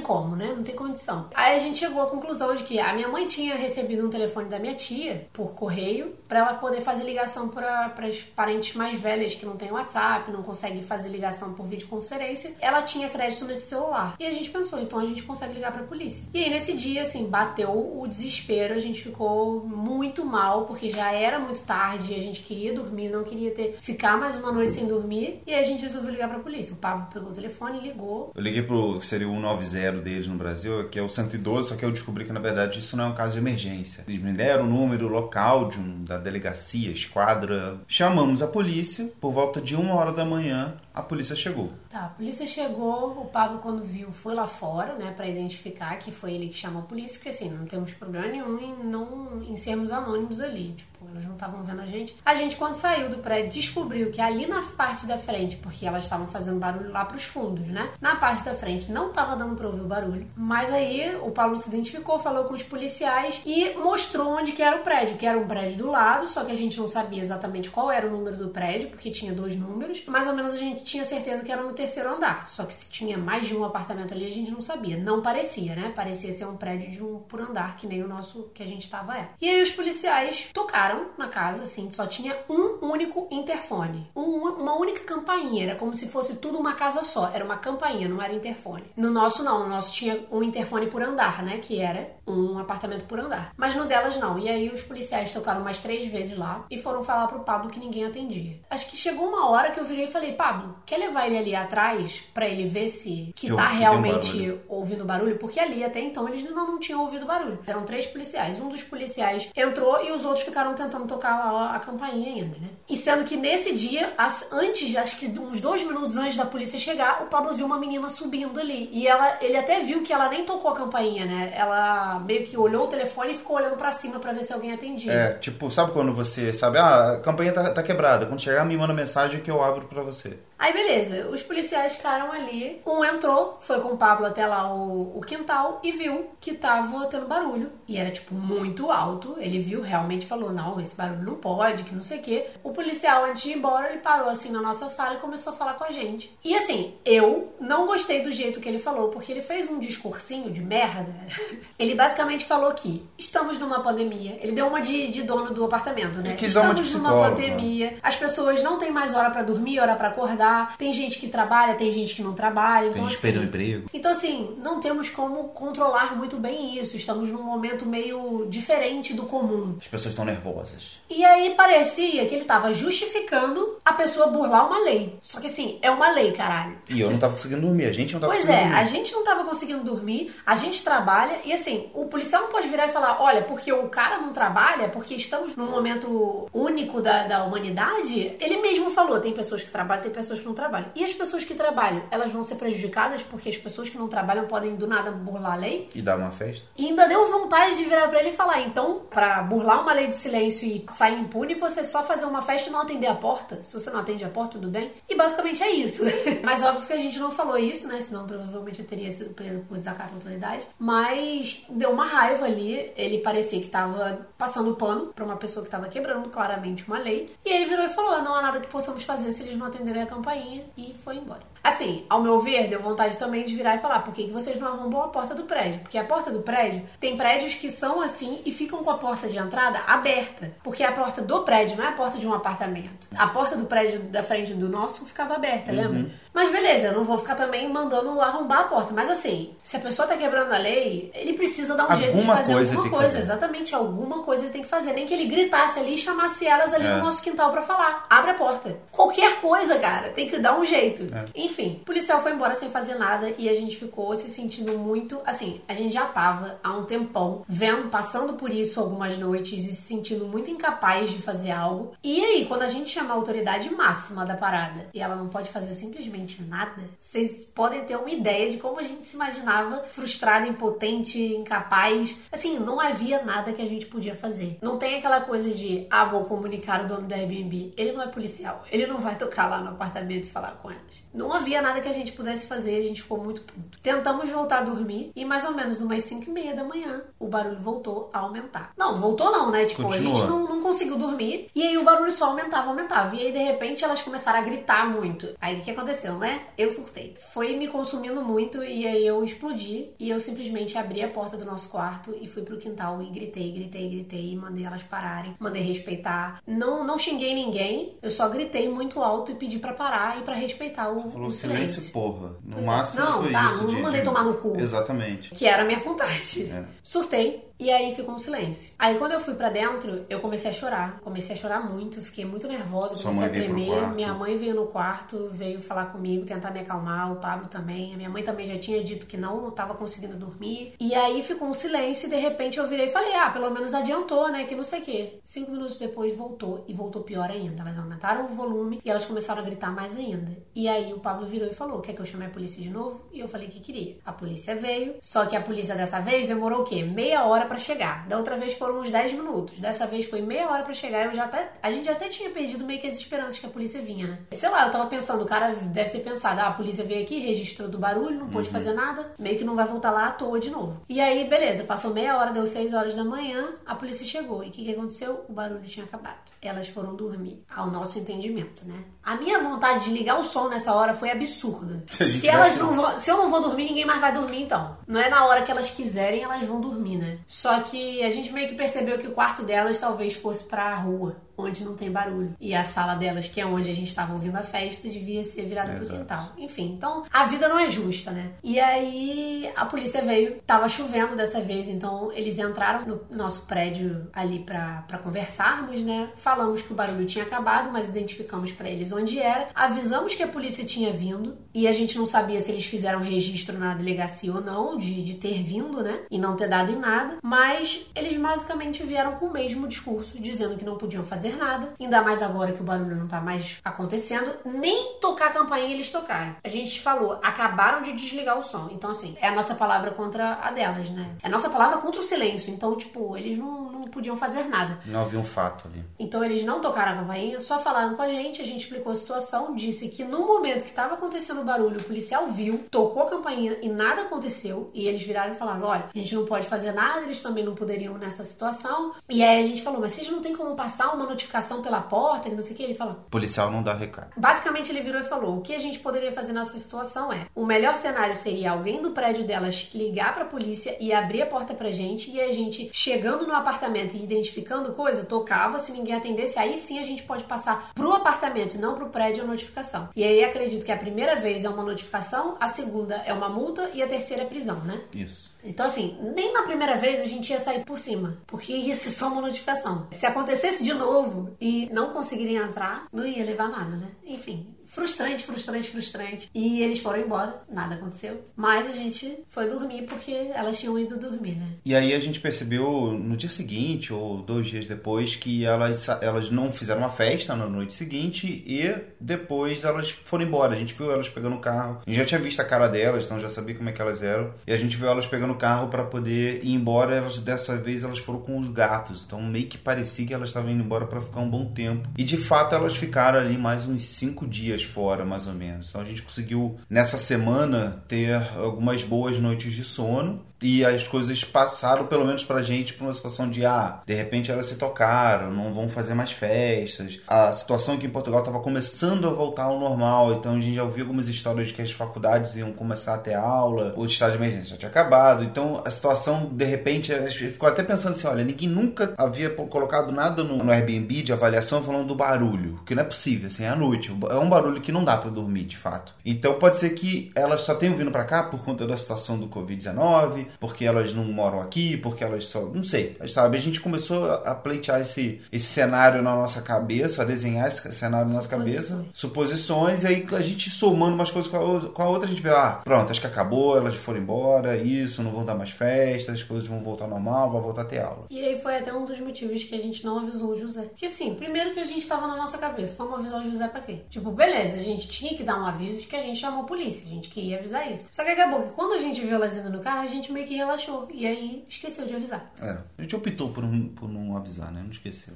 como, né? Não tem condição. Aí a gente chegou à conclusão de que a minha mãe tinha recebido um telefone da minha tia por correio para ela poder fazer ligação para as parentes mais velhas que não tem WhatsApp, não conseguem fazer ligação por videoconferência. Ela tinha crédito nesse celular. E a gente pensou, então a gente consegue ligar para polícia. E aí nesse dia, assim, bateu o desespero, a gente ficou muito mal, porque já era muito tarde, a gente queria dormir, não queria ter ficar mais uma noite sem dormir, e aí a gente resolveu ligar pra polícia. O Pablo pegou o telefone ligou. Eu liguei pro, seria o 190 deles no Brasil, que é o 112, só que eu descobri que na verdade isso não é um caso de emergência. Eles me deram o número local de um, da delegacia, esquadra. Chamamos a polícia, por volta de uma hora da manhã, a polícia chegou. Tá, a polícia chegou, o Pablo quando viu foi lá fora, né, para identificar que foi ele que chamou a polícia, porque assim, não temos problema nenhum em não em sermos anônimos ali, tipo, elas não estavam vendo a gente. A gente quando saiu do prédio descobriu que ali na parte da frente, porque elas estavam fazendo barulho lá pros fundos, né? Na parte da frente não tava dando pra ouvir o barulho, mas aí o Pablo se identificou, falou com os policiais e mostrou onde que era o prédio, que era um prédio do lado, só que a gente não sabia exatamente qual era o número do prédio, porque tinha dois números, mais ou menos a gente tinha certeza que era no terceiro andar. Só que se tinha mais de um apartamento ali, a gente não sabia. Não parecia, né? Parecia ser um prédio de um por andar, que nem o nosso que a gente estava é. E aí os policiais tocaram na casa, assim, só tinha um único interfone. Um, uma única campainha. Era como se fosse tudo uma casa só. Era uma campainha, não era interfone. No nosso, não. No nosso tinha um interfone por andar, né? Que era um apartamento por andar. Mas no delas, não. E aí os policiais tocaram mais três vezes lá e foram falar pro Pablo que ninguém atendia. Acho que chegou uma hora que eu virei e falei, Pablo, quer levar ele ali atrás para ele ver se que, que tá realmente barulho. ouvindo barulho? Porque ali até então eles não, não tinham ouvido barulho. Eram três policiais. Um dos policiais entrou e os outros ficaram tentando tocar lá a campainha ainda, né? E sendo que nesse dia, antes, acho que uns dois minutos antes da polícia chegar, o Pablo viu uma menina subindo ali. E ela, ele até viu que ela nem tocou a campainha, né? Ela meio que olhou o telefone e ficou olhando para cima para ver se alguém atendia. É, tipo, sabe quando você sabe, ah, a campainha tá, tá quebrada. Quando chegar, me manda mensagem que eu abro para você. Aí beleza, os policiais ficaram ali. Um entrou, foi com o Pablo até lá o, o quintal e viu que tava tendo barulho. E era tipo muito alto. Ele viu, realmente falou: não, esse barulho não pode, que não sei o quê. O policial, antes de ir embora, ele parou assim na nossa sala e começou a falar com a gente. E assim, eu não gostei do jeito que ele falou, porque ele fez um discursinho de merda. <laughs> Ele basicamente falou que estamos numa pandemia. Ele deu uma de, de dono do apartamento, né? Estamos numa pandemia. As pessoas não têm mais hora para dormir, hora para acordar. Tem gente que trabalha, tem gente que não trabalha. Então, tem gente assim, perdeu o emprego. Então, assim, não temos como controlar muito bem isso. Estamos num momento meio diferente do comum. As pessoas estão nervosas. E aí parecia que ele tava justificando a pessoa burlar uma lei. Só que assim, é uma lei, caralho. E eu não tava conseguindo dormir, a gente não tava pois conseguindo é, dormir. a gente não tava conseguindo dormir, a gente trabalha e assim, o policial não pode virar e falar, olha, porque o cara não trabalha, porque estamos num momento único da, da humanidade. Ele mesmo falou, tem pessoas que trabalham, tem pessoas que não trabalham. E as pessoas que trabalham, elas vão ser prejudicadas porque as pessoas que não trabalham podem do nada burlar a lei? E dar uma festa? E ainda deu vontade de virar pra ele e falar, então, pra burlar uma lei do silêncio e sair impune, você só fazer uma festa e não atender a porta. Se você não atende a porta, tudo bem. E basicamente é isso. <laughs> Mas óbvio que a gente não falou isso, né? Senão provavelmente eu teria sido preso por desacato à autoridade. Mas deu uma raiva ali. Ele parecia que tava passando pano pra uma pessoa que tava quebrando claramente uma lei. E ele virou e falou: não há nada que possamos fazer se eles não atenderem a campainha. E foi embora. Assim, ao meu ver, deu vontade também de virar e falar: por que, que vocês não arrombam a porta do prédio? Porque a porta do prédio tem prédios que são assim e ficam com a porta de entrada aberta. Porque a porta do prédio não é a porta de um apartamento. A porta do prédio da frente do nosso ficava aberta, lembra? Mas beleza, eu não vou ficar também mandando arrombar a porta. Mas assim, se a pessoa tá quebrando a lei, ele precisa dar um jeito de Alguma fazer coisa alguma coisa. fazer. Exatamente, alguma coisa ele tem que fazer. Nem que ele gritasse ali e chamasse elas ali É. no nosso quintal pra falar. Abre a porta. Qualquer coisa, cara, tem que dar um jeito. É. Enfim, o policial foi embora sem fazer nada e a gente ficou se sentindo muito. Assim, a gente já tava há um tempão vendo, passando por isso algumas noites e se sentindo muito incapaz de fazer algo. E aí, quando a gente chama a autoridade máxima da parada e ela não pode fazer simplesmente nada, vocês podem ter uma ideia de como a gente se imaginava frustrada, impotente, incapaz. Assim, não havia nada que a gente podia fazer. Não tem aquela coisa de, ah, vou comunicar o dono do Airbnb. Ele não é policial, ele não vai tocar lá no apartamento e falar com elas. Não havia nada que a gente pudesse fazer, a gente ficou muito puto. Tentamos voltar a dormir e mais ou menos umas 5 e meia da manhã o barulho voltou a aumentar. Não, voltou não, né? Tipo, a Continua. gente não, não conseguiu dormir e aí o barulho só aumentava, aumentava. E aí de repente elas começaram a gritar muito. Aí o que aconteceu, né? Eu surtei. Foi me consumindo muito e aí eu explodi e eu simplesmente abri a porta do nosso quarto e fui pro quintal e gritei, gritei, gritei, mandei elas pararem, mandei respeitar. Não, não xinguei ninguém, eu só gritei muito alto e pedi pra parar e pra respeitar o, Falou o silêncio, silêncio. porra. No Pois é. máximo Não, foi tá, isso. não de- mandei de- tomar no cu. Exatamente. Que era a minha vontade. É. Surtei. E aí ficou um silêncio. Aí quando eu fui pra dentro, eu comecei a chorar. Comecei a chorar muito, fiquei muito nervosa, Sua comecei a tremer. Minha mãe veio no quarto, veio falar comigo, tentar me acalmar, o Pablo também. A minha mãe também já tinha dito que não tava conseguindo dormir. E aí ficou um silêncio e de repente eu virei e falei: "Ah, pelo menos adiantou, né? Que não sei o quê". Cinco minutos depois voltou e voltou pior ainda. Elas aumentaram o volume e elas começaram a gritar mais ainda. E aí o Pablo virou e falou: "Quer que eu chame a polícia de novo?" E eu falei que queria. A polícia veio, só que a polícia dessa vez demorou o quê? Meia hora pra chegar. Da outra vez foram uns 10 minutos. Dessa vez foi meia hora pra chegar. Eu já até, a gente já até tinha perdido meio que as esperanças que a polícia vinha, né? Sei lá, eu tava pensando, o cara deve ter pensado, ah, a polícia veio aqui, registrou do barulho, não pôde fazer nada, meio que não vai voltar lá à toa de novo. E aí, beleza, passou meia hora, deu 6 horas da manhã, a polícia chegou. E o que, que aconteceu? O barulho tinha acabado. Elas foram dormir, ao nosso entendimento, né? A minha vontade de ligar o som nessa hora foi absurda. <laughs> Se elas não vão- se eu não vou dormir, ninguém mais vai dormir, então. Não é na hora que elas quiserem, elas vão dormir, né? Só que a gente meio que percebeu que o quarto delas talvez fosse pra rua, onde não tem barulho. E a sala delas, que é onde a gente estava ouvindo a festa, devia ser virada pro Exato. quintal. Enfim, então a vida não é justa, né? E aí a polícia veio, tava chovendo dessa vez, então eles entraram no nosso prédio ali pra conversarmos, né? Falamos que o barulho tinha acabado, mas identificamos pra eles onde era. Avisamos que a polícia tinha vindo e a gente não sabia se eles fizeram registro na delegacia ou não de, de ter vindo, né? E não ter dado em nada. Mas eles basicamente vieram com o mesmo discurso, dizendo que não podiam fazer fazer nada, ainda mais agora que o barulho não tá mais acontecendo, nem tocar a campainha eles tocaram. A gente falou, acabaram de desligar o som. Então, assim, é a nossa palavra contra a delas, né? É a nossa palavra contra o silêncio. Então, tipo, eles não, não podiam fazer nada. Não havia um fato ali. Então, eles não tocaram a campainha, só falaram com a gente, a gente explicou a situação, disse que no momento que estava acontecendo o barulho, o policial viu, tocou a campainha e nada aconteceu. E eles viraram e falaram: olha, a gente não pode fazer nada, eles também não poderiam nessa situação. E aí a gente falou: mas vocês não tem como passar uma notificação pela porta, que não sei o que? Ele falou: O policial não dá recado. Basicamente, ele virou e falou: o que a gente poderia fazer nessa situação é: o melhor cenário seria alguém do prédio delas ligar pra polícia e abrir a porta pra gente, e a gente chegando no apartamento e identificando coisa, tocava, se ninguém atendesse, aí sim a gente pode passar pro apartamento e não pro prédio a notificação. E aí acredito que a primeira vez é uma notificação, a segunda é uma multa e a terceira é prisão, né? Isso. Então, assim, nem na primeira vez a gente ia sair por cima, porque ia ser só uma notificação. Se acontecesse de novo e não conseguirem entrar, não ia levar nada, né? Enfim, frustrante, frustrante, frustrante. E eles foram embora, nada aconteceu. Mas a gente foi dormir porque elas tinham ido dormir, né? E aí a gente percebeu no dia seguinte, ou dois dias depois, que elas, elas não fizeram uma festa na noite seguinte e depois elas foram embora. A gente viu elas pegando o carro. A gente já tinha visto a cara delas, então já sabia como é que elas eram. E a gente viu elas pegando o carro para poder ir embora. Elas dessa vez elas foram com os gatos. Então meio que parecia que elas estavam indo embora para ficar um bom tempo. E de fato elas ficaram ali mais uns cinco dias fora, mais ou menos. Então a gente conseguiu nessa semana ter algumas boas noites de sono e as coisas passaram, pelo menos pra gente, por uma situação de ah, de repente elas se tocaram, não vão fazer mais festas. A situação aqui em Portugal estava começando a voltar ao normal, então a gente já ouviu algumas histórias de que as faculdades iam começar a ter aula, o estado de emergência já tinha acabado. Então a situação, de repente, ficou até pensando assim: olha, ninguém nunca havia colocado nada no, no Airbnb de avaliação falando do barulho, que não é possível, assim, é à noite. É um barulho que não dá para dormir, de fato. Então pode ser que elas só tenham vindo para cá por conta da situação do Covid-19 porque elas não moram aqui, porque elas só. Não sei, sabe? A gente começou a pleitear esse, esse cenário na nossa cabeça, a desenhar esse cenário na nossa cabeça, suposições, e aí a gente somando umas coisas com a, com a outra, a gente vê, ah, pronto, acho que acabou, elas foram embora, isso, não vão dar mais festas, as coisas vão voltar ao normal, vai voltar a ter aula. E aí foi até um dos motivos que a gente não avisou o José. Porque assim, primeiro que a gente tava na nossa cabeça, vamos avisar o José pra quê? Tipo, beleza, a gente tinha que dar um aviso de que a gente chamou a polícia, a gente queria avisar isso. Só que acabou que quando a gente viu elas indo no carro, a gente meio que relaxou. E aí esqueceu de avisar. É, a gente optou por, um, por não avisar, né? Não esqueceu.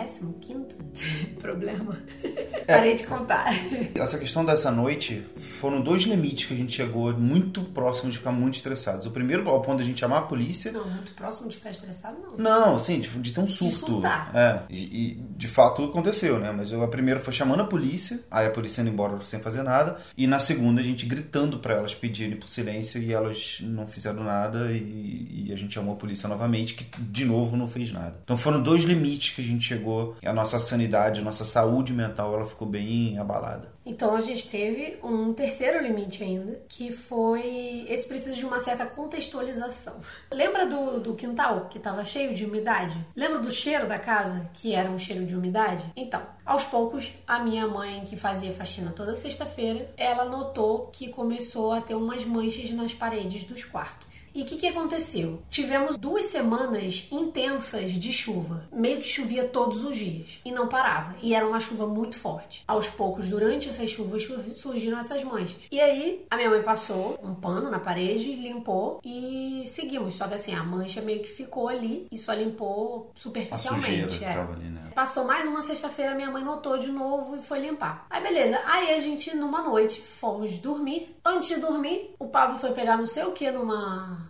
Décimo, quinto <laughs> problema. É, Parei de contar. Essa questão dessa noite foram dois limites que a gente chegou muito próximo de ficar muito estressados. O primeiro, ao ponto de a gente chamar a polícia. Não, muito próximo de ficar estressado, não. Não, assim, de, de ter um surto. De surtar. É, e, e de fato aconteceu, né? Mas eu, a primeira foi chamando a polícia, aí a polícia indo embora sem fazer nada. E na segunda a gente gritando para elas pedirem por silêncio e elas não fizeram nada e, e a gente chamou a polícia novamente, que de novo não fez nada. Então foram dois limites que a gente chegou. A nossa sanidade, a nossa saúde mental, ela ficou bem abalada. Então a gente teve um terceiro limite ainda, que foi. Esse precisa de uma certa contextualização. Lembra do, do quintal que estava cheio de umidade? Lembra do cheiro da casa, que era um cheiro de umidade? Então, aos poucos, a minha mãe, que fazia faxina toda sexta-feira, ela notou que começou a ter umas manchas nas paredes dos quartos. E o que, que aconteceu? Tivemos duas semanas intensas de chuva. Meio que chovia todos os dias. E não parava. E era uma chuva muito forte. Aos poucos, durante essas chuvas, surgiram essas manchas. E aí, a minha mãe passou um pano na parede, limpou e seguimos. Só que assim, a mancha meio que ficou ali e só limpou superficialmente. A é. ali, né? Passou mais uma sexta-feira, minha mãe notou de novo e foi limpar. Aí beleza. Aí a gente, numa noite, fomos dormir. Antes de dormir, o Pablo foi pegar não sei o que numa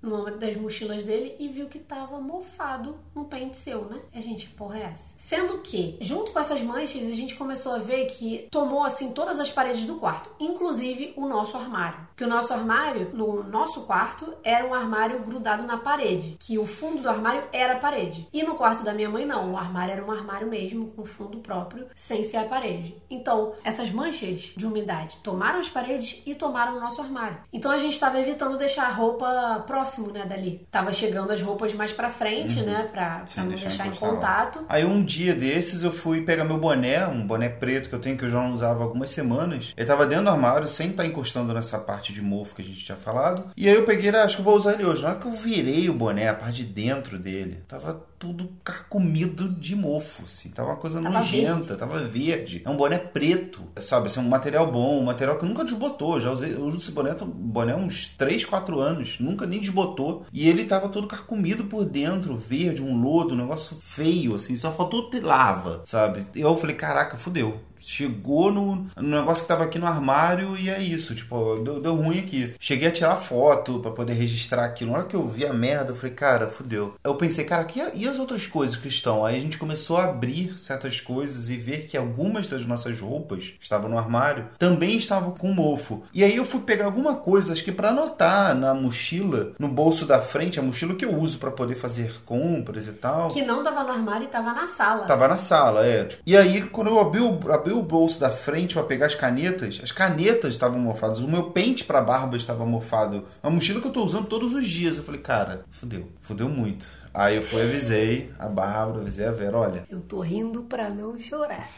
numa das mochilas dele e viu que tava mofado um pente seu, né? A gente, porra, é essa? Sendo que, junto com essas manchas, a gente começou a ver que tomou assim todas as paredes do quarto, inclusive o nosso armário. Que o nosso armário, no nosso quarto, era um armário grudado na parede, que o fundo do armário era a parede. E no quarto da minha mãe, não. O armário era um armário mesmo, com fundo próprio, sem ser a parede. Então, essas manchas de umidade tomaram as paredes e tomaram o nosso armário. Então a gente estava evitando deixar a roupa próxima próximo, né, dali. Tava chegando as roupas mais pra frente, Uhum. né, pra, pra Sim, não deixar deixar em encostar lá. contato. Aí um dia desses eu fui pegar meu boné, um boné preto que eu tenho que eu já não usava há algumas semanas. Ele tava dentro do armário, sem estar encostando nessa parte de mofo que a gente tinha falado. E aí eu peguei, ah, acho que eu vou usar ele hoje. Na hora que eu virei o boné, a parte de dentro dele, tava tudo carcomido de mofo, assim. Tava uma coisa Tava nojenta, verde. tava verde. É um boné preto, sabe? Assim, um material bom, um material que nunca desbotou. Já usei, eu uso esse boné, boné há uns 3, 4 anos, nunca nem desbotou. E ele tava todo carcomido por dentro, verde, um lodo, um negócio feio, assim. Só faltou ter lava, sabe? E eu falei, caraca, fudeu. Chegou no, no negócio que tava aqui no armário e é isso, tipo, deu, deu ruim aqui. Cheguei a tirar foto pra poder registrar aquilo. Na hora que eu vi a merda, eu falei, cara, fudeu. Eu pensei, cara, que, e as outras coisas que estão? Aí a gente começou a abrir certas coisas e ver que algumas das nossas roupas estavam no armário também estavam com mofo. E aí eu fui pegar alguma coisa, acho que pra anotar na mochila, no bolso da frente, a mochila que eu uso pra poder fazer compras e tal. Que não tava no armário e tava na sala. Tava na sala, é. Tipo, E aí, quando eu abri o, abri o bolso da frente pra pegar as canetas, as canetas estavam mofadas. O meu pente pra barba estava mofado. Uma mochila que eu tô usando todos os dias. Eu falei, cara, fudeu. Fudeu muito. Aí eu fui, avisei a Bárbara, avisei a Vera, olha, Eu tô rindo pra não chorar.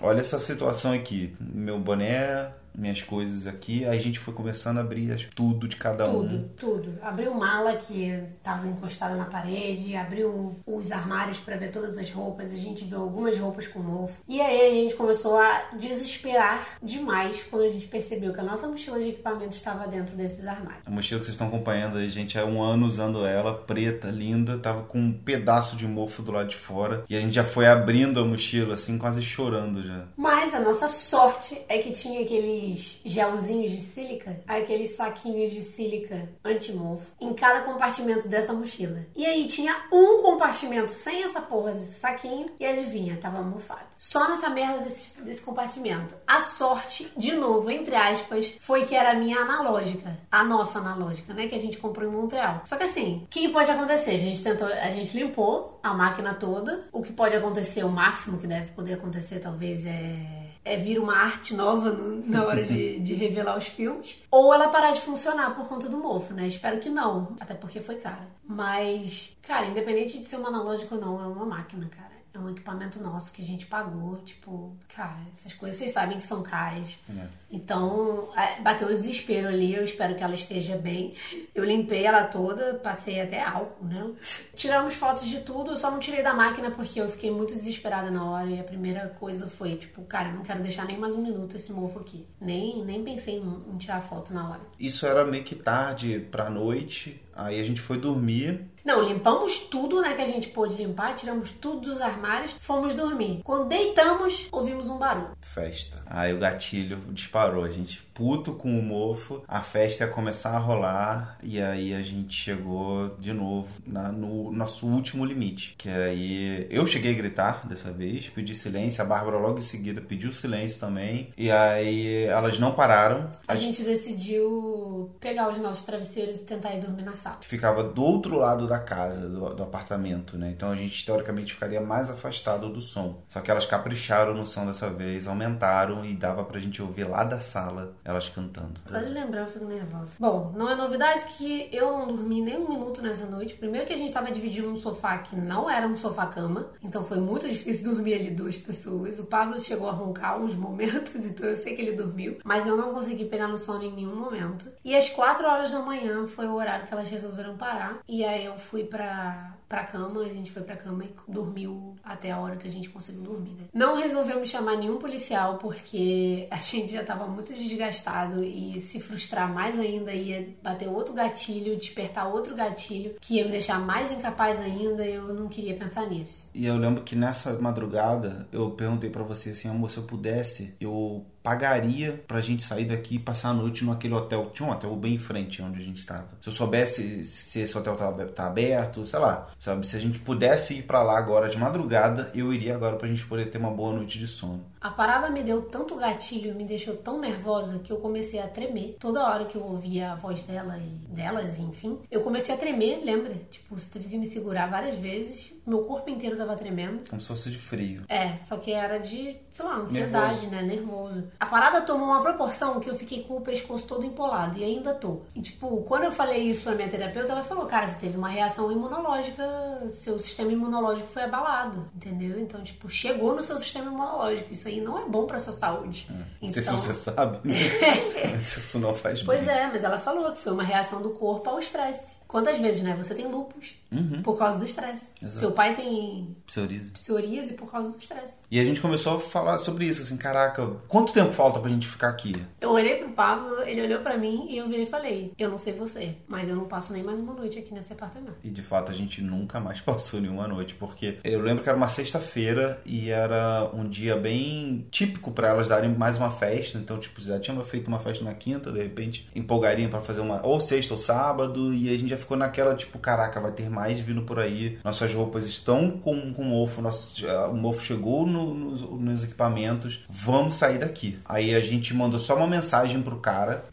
olha essa situação aqui. Meu boné, minhas coisas aqui. Aí a gente foi começando a abrir tudo de cada um. Tudo, tudo. Abriu mala que tava encostada na parede, abriu os armários pra ver todas as roupas, a gente viu algumas roupas com mofo. E aí a gente começou a desesperar demais quando a gente percebeu que a nossa mochila de equipamento estava dentro desses armários. A mochila que vocês estão acompanhando aí, gente, há um ano usando ela, preta, linda, tava com um pedaço de mofo do lado de fora. E a gente já foi abrindo a mochila, assim, quase chorando já. Mas a nossa sorte é que tinha aqueles gelzinhos de sílica, aqueles saquinhos de sílica anti-mofo, em cada compartimento dessa mochila. E aí tinha um compartimento sem essa porra desse saquinho e adivinha, tava mofado. Só nessa merda desse, desse compartimento. A sorte, de novo, entre aspas, foi que era a minha analógica. A nossa analógica, né? Que a gente comprou em Montreal. Só que assim, o que pode acontecer? A gente tentou, a gente limpou a máquina toda. O que pode acontecer, o máximo que deve poder acontecer, talvez, é é vir uma arte nova no- na hora de, de revelar os filmes, ou ela parar de funcionar por conta do mofo, né? Espero que não, até porque foi cara. Mas, cara, independente de ser uma analógica ou não, é uma máquina, cara. É um equipamento nosso que a gente pagou, tipo, cara, essas coisas vocês sabem que são caras. É. Então, é, bateu o desespero ali, eu espero que ela esteja bem. Eu limpei ela toda, passei até álcool. Tiramos fotos de tudo, eu só não tirei da máquina porque eu fiquei muito desesperada na hora e a primeira coisa foi, tipo, cara, eu não quero deixar nem mais um minuto esse mofo aqui. Nem, nem pensei em, em tirar foto na hora. Isso era meio que tarde pra noite, aí a gente foi dormir. Não, limpamos tudo, né, que a gente pôde limpar, tiramos tudo dos armários, fomos dormir. Quando deitamos, ouvimos um barulho. Festa. Aí o gatilho disparou. A gente puto com o mofo, a festa ia começar a rolar e aí a gente chegou de novo na- no nosso último limite. Que aí eu cheguei a gritar dessa vez, pedi silêncio, a Bárbara logo em seguida pediu silêncio também. E aí elas não pararam. A gente decidiu pegar os nossos travesseiros e tentar ir dormir na sala. que ficava do outro lado da casa, do, do apartamento, né? Então a gente teoricamente ficaria mais afastado do som. Só que elas capricharam no som dessa vez, aumentaram e dava pra gente ouvir lá da sala elas cantando. Só de lembrar eu fico nervosa. Bom, não é novidade que eu não dormi nem um minuto nessa noite. Primeiro que a gente tava dividindo um sofá que não era um sofá-cama. Então foi muito <laughs> difícil dormir ali duas pessoas. O Pablo chegou a roncar uns momentos, <laughs> então eu sei que ele dormiu. Mas eu não consegui pegar no sono em nenhum momento. E às quatro horas da manhã foi o horário que elas resolveram parar. E aí eu fui pra, pra cama, a gente foi pra cama e dormiu até a hora que a gente conseguiu dormir, né? Não resolvemos chamar nenhum policial porque <laughs> a gente já tava muito desgastado e se frustrar mais ainda ia bater outro gatilho, despertar outro gatilho que ia me deixar mais incapaz ainda. Eu não queria pensar nisso. E eu lembro que nessa madrugada eu perguntei pra você assim, amor, se eu pudesse, eu pagaria pra gente sair daqui e passar a noite naquele hotel. Tinha um hotel bem em frente onde a gente estava. Se eu soubesse se esse hotel tá, tá aberto, sei lá, sabe? Se a gente pudesse ir pra lá agora de madrugada, eu iria agora pra gente poder ter uma boa noite de sono. A parada me deu tanto gatilho, me deixou tão nervosa que eu comecei a tremer. Toda hora que eu ouvia a voz dela e delas, enfim, eu comecei a tremer, lembra? Tipo, você teve que me segurar várias vezes meu corpo inteiro tava tremendo. Como se fosse de frio. É, só que era de, sei lá, ansiedade, nervoso. né? Nervoso. A parada tomou uma proporção que eu fiquei com o pescoço todo empolado e ainda tô. E tipo, quando eu falei isso pra minha terapeuta, ela falou: Cara, você teve uma reação imunológica, seu sistema imunológico foi abalado, entendeu? Então, tipo, chegou no seu sistema imunológico. Isso aí não é bom pra sua saúde. É. Então... Não sei se então você sabe, né? <laughs> isso não faz bem. Pois é, mas ela falou que foi uma reação do corpo ao estresse. Quantas vezes, né? Você tem lupus uhum. por causa do estresse. Seu pai tem psoríase. psoríase por causa do estresse. E a gente começou a falar sobre isso, assim, caraca, quanto tempo falta pra gente ficar aqui? Eu olhei pro Pablo, ele olhou pra mim e eu virei e falei, eu não sei você, mas eu não passo nem mais uma noite aqui nesse apartamento. E de fato a gente nunca mais <laughs> passou nenhuma noite, porque eu lembro que era uma sexta-feira e era um dia bem típico para elas darem mais uma festa, então tipo, já tinha feito uma festa na quinta, de repente empolgariam para fazer uma ou sexta ou sábado e a gente já ficou naquela tipo, caraca, vai ter mais vindo por aí. Nossas roupas estão com, com mofo, nosso, o mofo chegou no, nos, nos, equipamentos, vamos sair daqui. Aí a gente mandou só uma mensagem pro cara,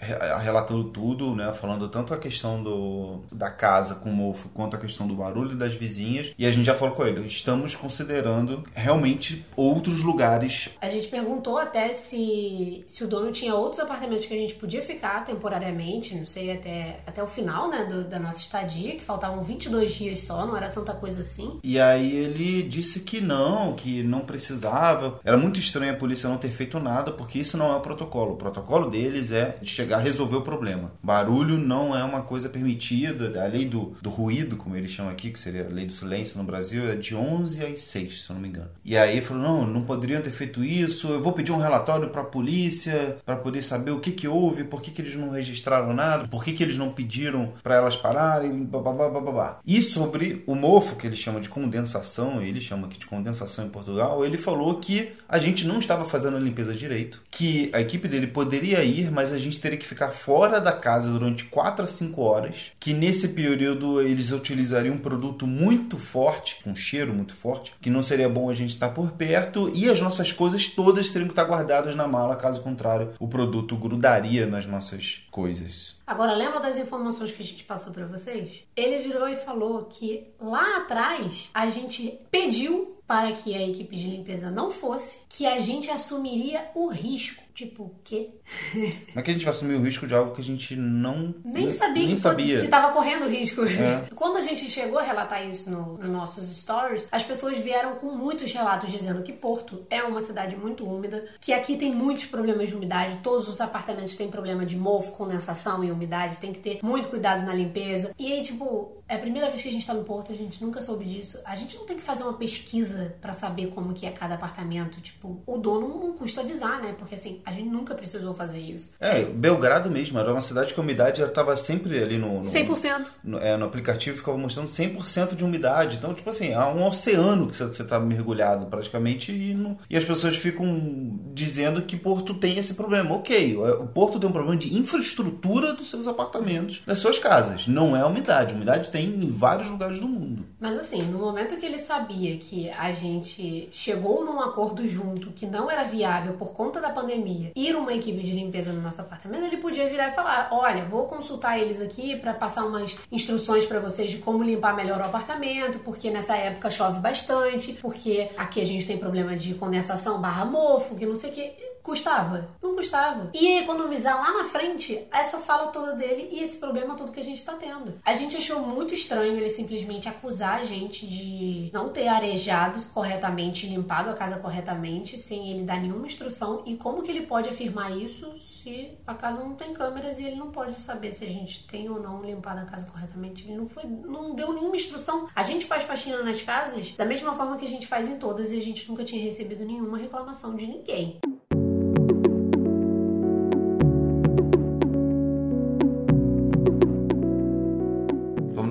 relatando tudo, né? Falando tanto a questão do, da casa com mofo quanto a questão do barulho das vizinhas. E a gente já falou com ele, estamos considerando realmente outros lugares. A gente perguntou até se, se o dono tinha outros apartamentos que a gente podia ficar temporariamente, não sei, até, até o final, né, do, da nossa estadia, que faltavam 22 dias só, não era tanta coisa assim. E aí ele disse que não, que não precisava. Era muito estranho a polícia não ter feito nada, porque isso não é o protocolo. O protocolo deles é chegar a resolver o problema. Barulho não é uma coisa permitida. A lei do, do ruído, como eles chamam aqui, que seria a lei do silêncio no Brasil, é de 11 às 6, se eu não me engano. E aí ele falou: não, não poderiam ter feito isso. Eu vou pedir um relatório para a polícia para poder saber o que que houve, por que, que eles não registraram nada, por que, que eles não pediram para elas pararem, babá, babá. E sobre o mofo, que eles chamam de condensação, ele chama aqui de condensação em Portugal, ele falou que a gente não estava fazendo a limpeza direito, que a equipe dele poderia ir, mas a gente teria que ficar fora da casa durante 4 a 5 horas, que nesse período eles utilizariam um produto muito forte, com um cheiro muito forte, que não seria bom a gente estar por perto, e as nossas coisas todas teriam que estar guardadas na mala, caso contrário, o produto grudaria nas nossas coisas. Agora, lembra das informações que a gente passou para vocês? Ele virou e falou que lá atrás a gente pediu para que a equipe de limpeza não fosse, que a gente assumiria o risco. Tipo, o quê? Como é que a gente vai assumir o risco de algo que a gente não. Nem sabia nem que sabia. estava correndo risco. É. Quando a gente chegou a relatar isso nos no nossos stories, as pessoas vieram com muitos relatos dizendo que Porto é uma cidade muito úmida, que aqui tem muitos problemas de umidade, todos os apartamentos têm problema de mofo, condensação e umidade, tem que ter muito cuidado na limpeza. E aí, tipo, é a primeira vez que a gente tá no Porto, a gente nunca soube disso. A gente não tem que fazer uma pesquisa para saber como que é cada apartamento. Tipo, o dono não custa avisar, né? Porque assim, a gente nunca precisou fazer isso. É, Belgrado mesmo, era uma cidade que a umidade já tava sempre ali no... no 100%. No, é, no aplicativo ficava mostrando 100% de umidade. Então, tipo assim, há um oceano que você tá mergulhado praticamente e, e as pessoas ficam dizendo que Porto tem esse problema. Ok, o Porto tem um problema de infraestrutura dos seus apartamentos, das suas casas. Não é a umidade. A umidade tem tem em vários lugares do mundo. Mas assim, no momento que ele sabia que a gente chegou num acordo junto que não era viável por conta da pandemia ir uma equipe de limpeza no nosso apartamento, ele podia virar e falar: "Olha, vou consultar eles aqui para passar umas instruções para vocês de como limpar melhor o apartamento, porque nessa época chove bastante, porque aqui a gente tem problema de condensação barra mofo, que não sei o que Custava? Não custava. E economizar lá na frente essa fala toda dele e esse problema todo que a gente tá tendo. A gente achou muito estranho ele simplesmente acusar a gente de não ter arejado corretamente, limpado a casa corretamente, sem ele dar nenhuma instrução. E como que ele pode afirmar isso se a casa não tem câmeras e ele não pode saber se a gente tem ou não limpado a casa corretamente? Ele não foi, não deu nenhuma instrução. A gente faz faxina nas casas da mesma forma que a gente faz em todas e a gente nunca tinha recebido nenhuma reclamação de ninguém.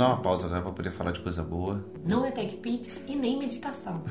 Dar uma pausa agora para poder falar de coisa boa. Não é TechPix e nem meditação.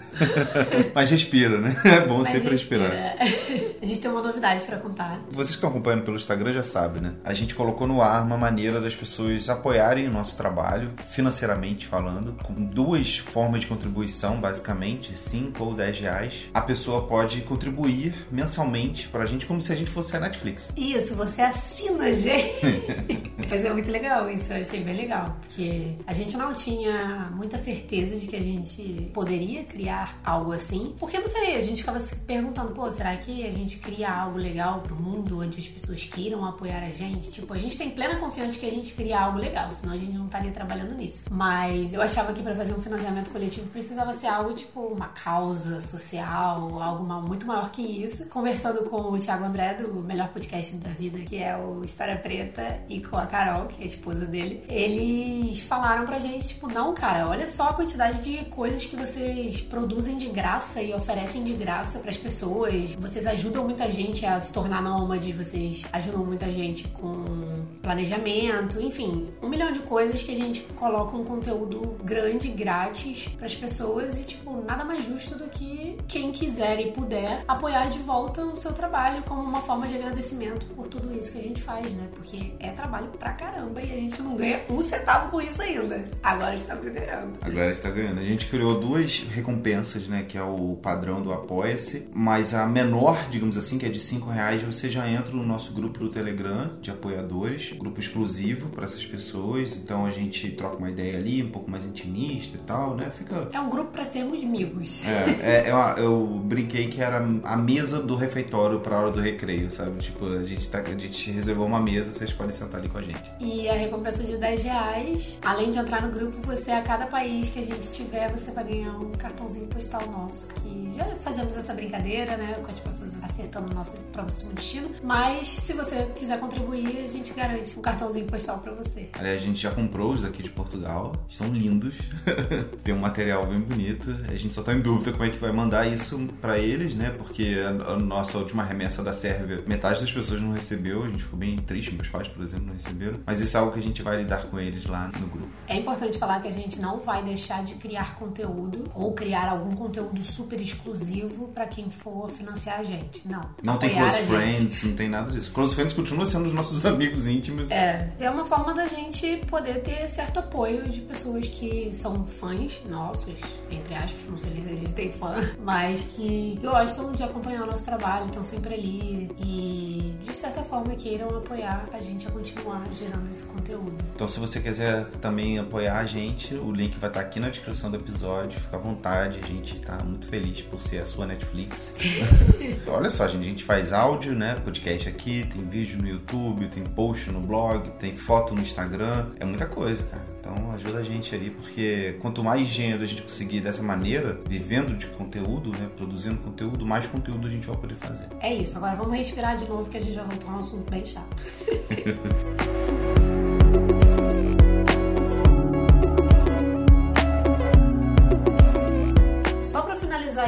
<laughs> Mas respira, né? É bom Mas sempre respira. respirar. <laughs> A gente tem uma novidade para contar. Vocês que estão acompanhando pelo Instagram já sabem, né? A gente colocou no ar uma maneira das pessoas apoiarem o nosso trabalho, financeiramente falando, com duas formas de contribuição, basicamente, 5 ou 10 reais. A pessoa pode contribuir mensalmente para a gente como se a gente fosse a Netflix. Isso, você assina, gente. <laughs> Mas é muito legal isso, eu achei bem legal. Porque a gente não tinha muita certeza de que a gente poderia criar algo assim. Porque não sei, a gente ficava se perguntando, pô, será que a gente cria algo legal pro mundo onde as pessoas queiram apoiar a gente? Tipo, a gente tem plena confiança de que a gente cria algo legal, senão a gente não estaria trabalhando nisso. Mas eu achava que para fazer um financiamento coletivo precisava ser algo tipo uma causa social, algo muito maior que isso. Conversando com o Thiago André, do melhor podcast da vida, que é o História Preta, e com a Carol, que é a esposa dele, eles falaram pra gente, tipo, não, cara, olha só a quantidade de coisas que vocês produzem de graça e oferecem de graça para as pessoas. Vocês ajudam muita gente a se tornar nômade, vocês ajudam muita gente com planejamento, enfim, um milhão de coisas que a gente coloca um conteúdo grande, grátis para as pessoas e, tipo, nada mais justo do que quem quiser e puder apoiar de volta o seu trabalho como uma forma de agradecimento por tudo isso que a gente faz, né? Porque é trabalho pra caramba e a gente não ganha um centavo com isso ainda. Agora estamos ganhando. Agora está ganhando. A gente criou duas recompensas, né? Que é o padrão do Apoia-se, mas a menor, digamos assim, que é de 5 reais, você já entra no nosso grupo do Telegram de apoiadores, grupo exclusivo para essas pessoas. Então a gente troca uma ideia ali, um pouco mais intimista e tal, né? Fica. É um grupo para sermos amigos. É, é, é uma, eu brinquei que era a mesa do refeitório para a hora do recreio, sabe? Tipo, a gente, tá, a gente reservou uma mesa, vocês podem sentar ali com a gente. E a recompensa de 10 reais, além de entrar no grupo, você, a cada país que a gente tiver, você vai ganhar um cartãozinho postal nosso, que já fazemos essa brincadeira, né? Com as pessoas acertando o nosso próximo destino. Mas se você quiser contribuir, a gente garante um cartãozinho postal para você. Aliás, a gente já comprou os daqui de Portugal, estão lindos. <laughs> Tem um material bem bonito. A gente só tá em dúvida como é que vai mandar isso para eles, né? Porque a, nossa última remessa da Sérvia, metade das pessoas não recebeu. A gente ficou bem triste, meus pais, por exemplo, não receberam. Mas isso é algo que a gente vai lidar com eles lá no grupo. É importante falar que a gente não vai deixar de criar conteúdo ou criar algum conteúdo super exclusivo para quem for financiar a gente. Não. Não tem close friends, não tem nada disso. Close friends continua sendo os nossos <laughs> amigos íntimos. É. É uma forma da gente poder ter certo apoio de pessoas que são fãs nossos, entre aspas, não sei se a gente tem fã, <laughs> mas que gostam de acompanhar o nosso trabalho, estão sempre ali e de certa forma queiram apoiar a gente a continuar gerando esse conteúdo. Então, se você quiser também apoiar a gente, o link vai estar aqui na descrição do episódio. Fica à vontade, a gente está muito feliz por ser a sua Netflix. <laughs> Olha só, gente, a gente faz áudio, né? Podcast aqui, tem vídeo no YouTube, tem post no blog, tem foto no Instagram. É muita coisa, cara. Então ajuda a gente ali, porque quanto mais dinheiro a gente conseguir dessa maneira, vivendo de conteúdo, né? Produzindo conteúdo, mais conteúdo a gente vai poder fazer. É isso, agora vamos respirar de novo que a gente vai voltar a um assunto bem chato. <laughs>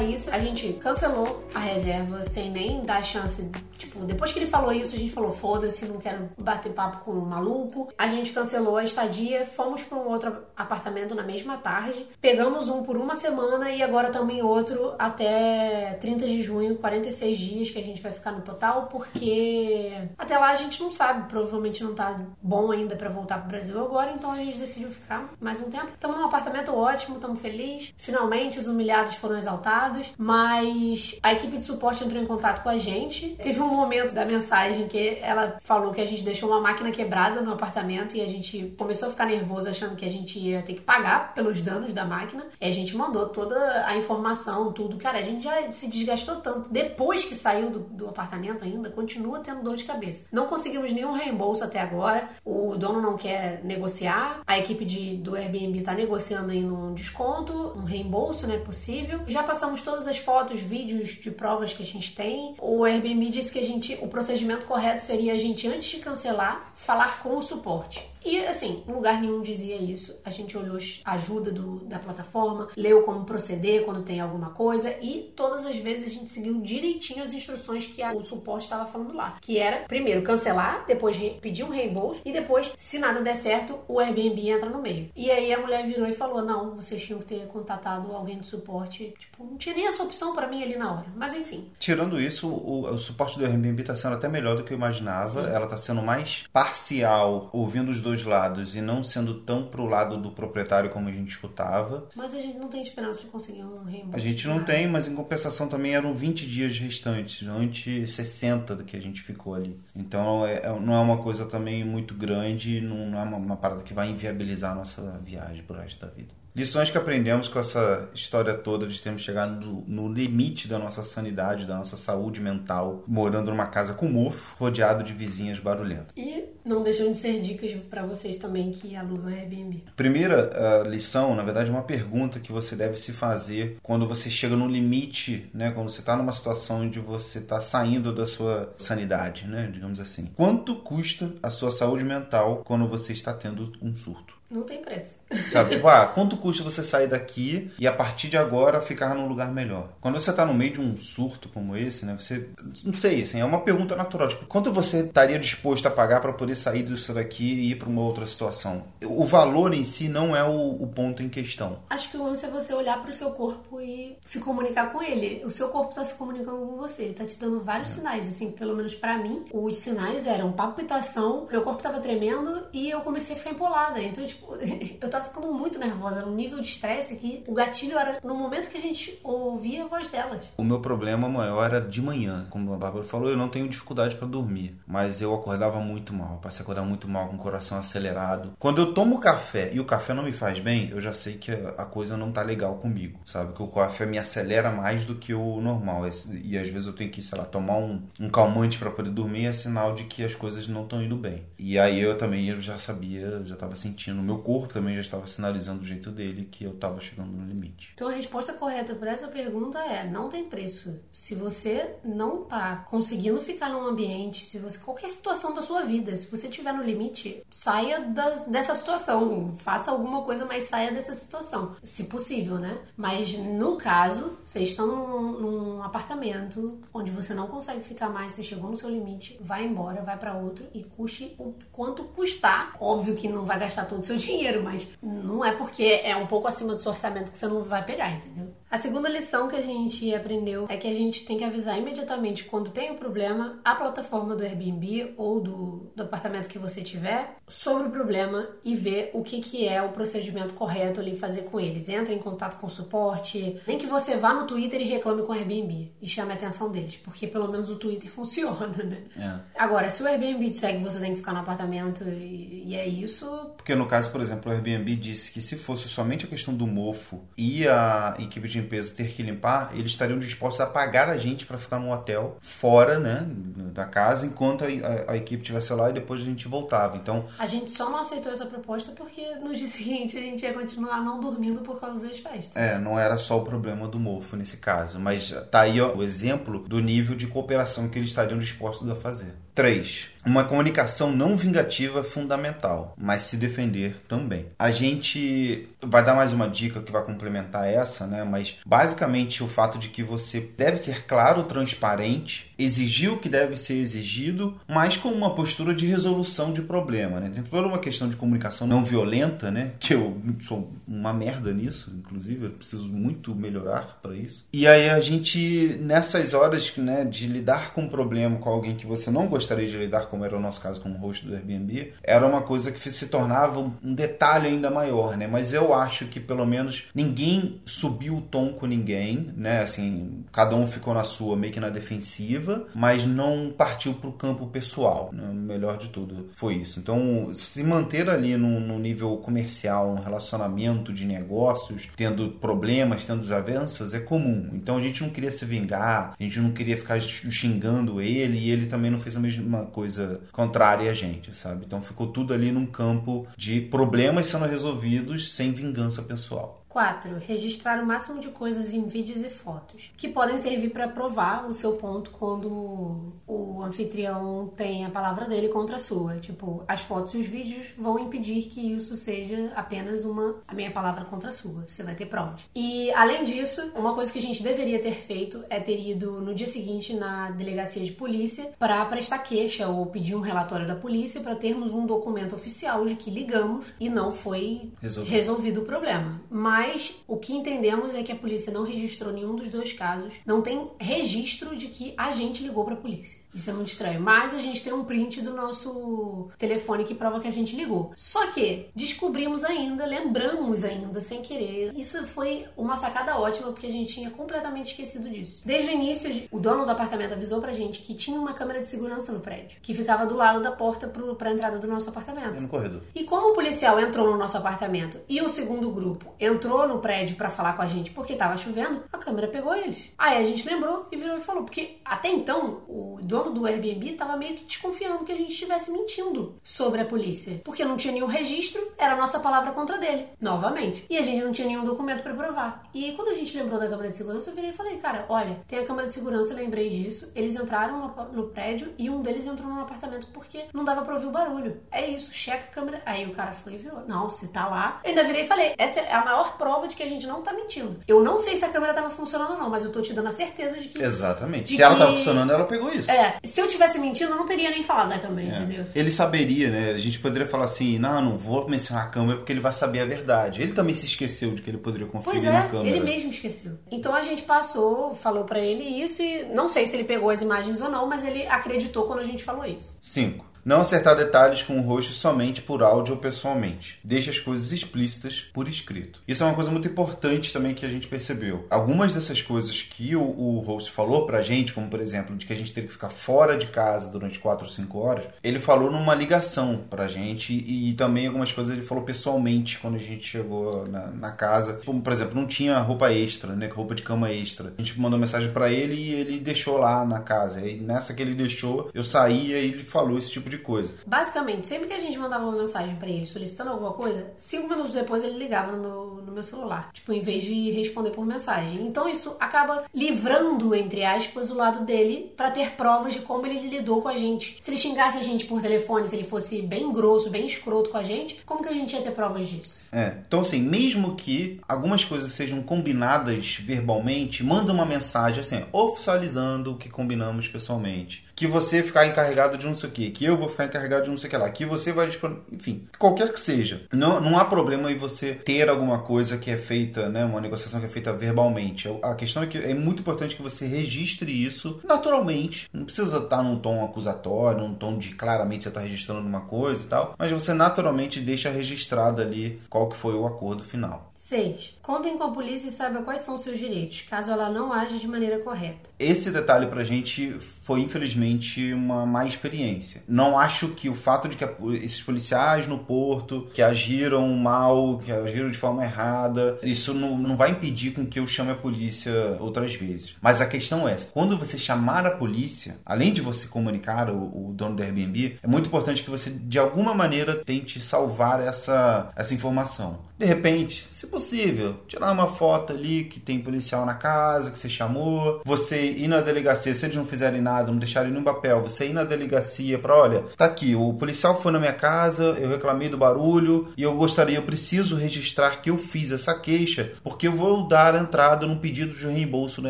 finalizar isso, a gente cancelou a reserva sem nem dar chance. Tipo, depois que ele falou isso, a gente falou: foda-se, não quero bater papo com um maluco. A gente cancelou a estadia, fomos para um outro apartamento na mesma tarde, pegamos um por uma semana e agora também outro até 30 de junho, 46 dias que a gente vai ficar no total, porque até lá a gente não sabe, provavelmente não tá bom ainda para voltar pro Brasil agora, então a gente decidiu ficar mais um tempo. Estamos num apartamento ótimo, estamos felizes. Finalmente os humilhados foram exaltados, mas a equipe de suporte entrou em contato com a gente. Teve um momento da mensagem que ela falou que a gente deixou uma máquina quebrada no apartamento e a gente começou a ficar nervoso achando que a gente ia ter que pagar pelos danos da máquina. E a gente mandou toda a informação, tudo. Cara, a gente já se desgastou tanto. Depois que saiu do, do apartamento ainda, continua tendo dor de cabeça. Não conseguimos nenhum reembolso até agora. O dono não quer negociar. A equipe de, do Airbnb tá negociando aí um desconto, um reembolso, né, possível. Já passamos todas as fotos, vídeos de provas que a gente tem. O Airbnb disse que a gente, o procedimento correto seria a gente antes de cancelar, falar com o suporte. E assim, em lugar nenhum dizia isso. A gente olhou a ajuda do, da plataforma, leu como proceder quando tem alguma coisa e todas as vezes a gente seguiu direitinho as instruções que a, o suporte estava falando lá. Que era, primeiro, cancelar, depois pedir um reembolso e depois, se nada der certo, o Airbnb entra no meio. E aí a mulher virou e falou: Não, vocês tinham que ter contatado alguém do suporte. Tipo, não tinha nem essa opção para mim ali na hora. Mas enfim. Tirando isso, o, o suporte do Airbnb tá sendo até melhor do que eu imaginava. Sim. Ela tá sendo mais parcial, ouvindo os dois dois lados e não sendo tão pro lado do proprietário como a gente escutava. Mas a gente não tem esperança de conseguir um reembolso. A gente não tem, mas em compensação também eram 20 dias restantes, antes 60 do que a gente ficou ali. Então é, é, não é uma coisa também muito grande, não, não é uma, uma parada que vai inviabilizar a nossa viagem pro resto da vida. Lições que aprendemos com essa história toda de termos chegado no, limite da nossa sanidade, da nossa saúde mental, morando numa casa com mofo, rodeado de vizinhas barulhentas. E não deixam de ser dicas para vocês também que alugam Airbnb. Primeira uh, lição, na verdade, é uma pergunta que você deve se fazer quando você chega no limite, né? Quando você está numa situação onde você está saindo da sua sanidade, né? Digamos assim. Quanto custa a sua saúde mental quando você está tendo um surto? Não tem preço. Sabe, tipo, ah, quanto custa você sair daqui e a partir de agora ficar num lugar melhor? Quando você tá no meio de um surto como esse, né, você. Não sei, assim, é uma pergunta natural. Tipo, quanto você estaria disposto a pagar para poder sair disso daqui e ir para uma outra situação? O valor em si não é o, o ponto em questão. Acho que o lance é você olhar para o seu corpo e se comunicar com ele. O seu corpo tá se comunicando com você, ele tá te dando vários é. sinais, assim, pelo menos para mim. Os sinais eram palpitação, meu corpo tava tremendo e eu comecei a ficar empolada. Então, tipo, tipo, <laughs> eu tava ficando muito nervosa, num nível de estresse que o gatilho era no momento que a gente ouvia a voz delas. O meu problema maior era de manhã. Como a Bárbara falou, eu não tenho dificuldade para dormir, mas eu acordava muito mal, passei a acordar muito mal, com o coração acelerado. Quando eu tomo café e o café não me faz bem, eu já sei que a coisa não tá legal comigo, sabe? Que o café me acelera mais do que o normal. E às vezes eu tenho que, sei lá, tomar um, um calmante para poder dormir, é sinal de que as coisas não estão indo bem. E aí eu também eu já sabia, já tava sentindo meu corpo também já estava sinalizando do jeito dele que eu estava chegando no limite. Então a resposta correta para essa pergunta é: não tem preço. Se você não está conseguindo ficar num ambiente, se você qualquer situação da sua vida, se você estiver no limite, saia das, dessa situação, faça alguma coisa, mas saia dessa situação, se possível, né? Mas no caso, vocês estão num, num apartamento onde você não consegue ficar mais, você chegou no seu limite, vai embora, vai para outro e custe o quanto custar. Óbvio que não vai gastar todo o seu dinheiro, mas não é porque é um pouco acima do seu orçamento que você não vai pegar, entendeu? A segunda lição que a gente aprendeu é que a gente tem que avisar imediatamente quando tem o um problema a plataforma do Airbnb ou do, do apartamento que você tiver sobre o problema e ver o que, que é o procedimento correto ali fazer com eles. Entra em contato com o suporte, nem que você vá no Twitter e reclame com o Airbnb e chame a atenção deles, porque pelo menos o Twitter <laughs> funciona, né? É. Agora, se o Airbnb disser que você tem que ficar no apartamento e, e é isso. Porque no caso, por exemplo, o Airbnb disse que se fosse somente a questão do mofo e a equipe de limpeza ter que limpar, eles estariam dispostos a pagar a gente para ficar num hotel fora, né, da casa, enquanto a, a, a, equipe estivesse lá e depois a gente voltava. Então, a gente só não aceitou essa proposta porque no dia <laughs> seguinte a gente ia continuar não dormindo por causa das festas. É, não era só o problema do mofo nesse caso, mas tá aí ó, o exemplo do nível de cooperação que eles estariam dispostos a fazer. 3. Uma comunicação não vingativa é fundamental, mas se defender também. A gente vai dar mais uma dica que vai complementar essa, né? Mas basicamente o fato de que você deve ser claro, transparente, exigir o que deve ser exigido, mas com uma postura de resolução de problema, né? Tem toda uma questão de comunicação não violenta, né? Que eu sou uma merda nisso, inclusive, eu preciso muito melhorar para isso. E aí a gente nessas horas, né, de lidar com um problema com alguém que você não gostaria de lidar como era o nosso caso como host do Airbnb, era uma coisa que se tornava um detalhe ainda maior, né? Mas eu acho que pelo menos ninguém subiu o tom com ninguém, né? Assim, cada um ficou na sua, meio que na defensiva, mas não partiu para o campo pessoal. Né? O melhor de tudo foi isso. Então, se manter ali no, no nível comercial, um relacionamento de negócios, tendo problemas, tendo desavenças, é comum. Então a gente não queria se vingar, a gente não queria ficar xingando ele e ele também não fez a mesma coisa contrária a gente, sabe? Então ficou tudo ali num campo de problemas sendo resolvidos sem vingança pessoal. 4. Registrar o máximo de coisas em vídeos e fotos, que podem servir para provar o seu ponto quando o anfitrião tem a palavra dele contra a sua. Tipo, as fotos e os vídeos vão impedir que isso seja apenas uma a minha palavra contra a sua. Você vai ter provas. E além disso, uma coisa que a gente deveria ter feito é ter ido no dia seguinte na delegacia de polícia para prestar queixa ou pedir um relatório da polícia para termos um documento oficial de que ligamos e não foi resolvido, resolvido o problema. Mas mas o que entendemos é que a polícia não registrou nenhum dos dois casos. Não tem registro de que a gente ligou para a polícia. Isso é muito estranho. Mas a gente tem um print do nosso telefone que prova que a gente ligou. Só que descobrimos ainda, lembramos ainda, sem querer. Isso foi uma sacada ótima, porque a gente tinha completamente esquecido disso. Desde o início, o dono do apartamento avisou pra gente que tinha uma câmera de segurança no prédio, que ficava do lado da porta pro, pra entrada do nosso apartamento. É no corredor. E como o policial entrou no nosso apartamento e o segundo grupo entrou no prédio para falar com a gente porque tava chovendo, a câmera pegou eles. Aí a gente lembrou e virou e falou, porque até então o dono do Airbnb tava meio que desconfiando que a gente estivesse mentindo sobre a polícia, porque não tinha nenhum registro, era a nossa palavra contra dele, novamente. E a gente não tinha nenhum documento para provar. E quando a gente lembrou da câmera de segurança, eu virei e falei, cara, olha, tem a câmera de segurança, lembrei disso. Eles entraram no, no prédio e um deles entrou no apartamento porque não dava pra ouvir o barulho. É isso, checa a câmera. Aí o cara foi e virou. Não, se tá lá. Eu ainda virei e falei: essa é a maior prova de que a gente não tá mentindo. Eu não sei se a câmera tava funcionando ou não, mas eu tô te dando a certeza de que. Exatamente. de Se ela que- tava funcionando, ela pegou isso. É, se eu tivesse mentindo, eu não teria nem falado da câmera, É. entendeu? Ele saberia, né? A gente poderia falar assim, não, não vou mencionar a câmera porque ele vai saber a verdade. Ele também se esqueceu de que ele poderia conferir Pois na é, câmera. ele mesmo esqueceu. Então a gente passou, falou pra ele isso e não sei se ele pegou as imagens ou não, mas ele acreditou quando a gente falou isso. 5. Não acertar detalhes com o rosto somente por áudio ou pessoalmente. Deixe as coisas explícitas por escrito. Isso é uma coisa muito importante também que a gente percebeu. Algumas dessas coisas que o, o host falou pra gente, como por exemplo, de que a gente teria que ficar fora de casa durante 4 ou 5 horas, ele falou numa ligação pra gente e também algumas coisas ele falou pessoalmente quando a gente chegou na, na casa. Como, por exemplo, não tinha roupa extra, né? Roupa de cama extra. A gente mandou mensagem pra ele e ele deixou lá na casa. E nessa que ele deixou, eu saí e ele falou esse tipo de coisa. Basicamente, sempre que a gente mandava uma mensagem pra ele solicitando alguma coisa, cinco minutos depois ele ligava no meu, no meu celular. Tipo, em vez de responder por mensagem. Então isso acaba livrando, entre aspas, o lado dele pra ter provas de como ele lidou com a gente. Se ele xingasse a gente por telefone, se ele fosse bem grosso, bem escroto com a gente, como que a gente ia ter provas disso? É, então assim, mesmo que algumas coisas sejam combinadas verbalmente, manda uma mensagem assim, oficializando o que combinamos pessoalmente. Que você ficar encarregado de não sei o que, que eu vou ficar encarregado de não sei o que lá, que você vai enfim, qualquer que seja. Não, não há problema em você ter alguma coisa que é feita, né, uma negociação que é feita verbalmente. A questão é que é muito importante que você registre isso naturalmente. Não precisa estar num tom acusatório, num tom de claramente você está registrando uma coisa e tal, mas você naturalmente deixa registrado ali qual que foi o acordo final. 6. Contem com a polícia e saiba quais são seus direitos, caso ela não age de maneira correta. Esse detalhe pra gente foi infelizmente uma má experiência. Não acho que o fato de que esses policiais no porto que agiram mal, que agiram de forma errada, isso não, não vai impedir com que eu chame a polícia outras vezes. Mas a questão é, quando você chamar a polícia, além de você comunicar o, o dono do Airbnb, é muito importante que você de alguma maneira tente salvar essa, essa informação. De repente, se possível, tirar uma foto ali que tem policial na casa, que você chamou, você ir na delegacia, se eles não fizerem nada, não deixarem nenhum papel, você ir na delegacia para, olha, tá aqui, o policial foi na minha casa, eu reclamei do barulho e eu gostaria, eu preciso registrar que eu fiz essa queixa, porque eu vou dar entrada num pedido de reembolso no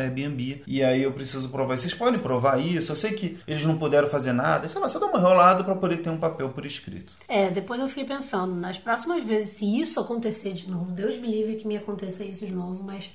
Airbnb e aí eu preciso provar. Vocês podem provar isso? Eu sei que eles não puderam fazer nada, sei lá, só dá uma enrolada para poder ter um papel por escrito. É, depois eu fiquei pensando, nas próximas vezes, se isso acontecer de novo, Deus me livre que me aconteça isso de novo, mas.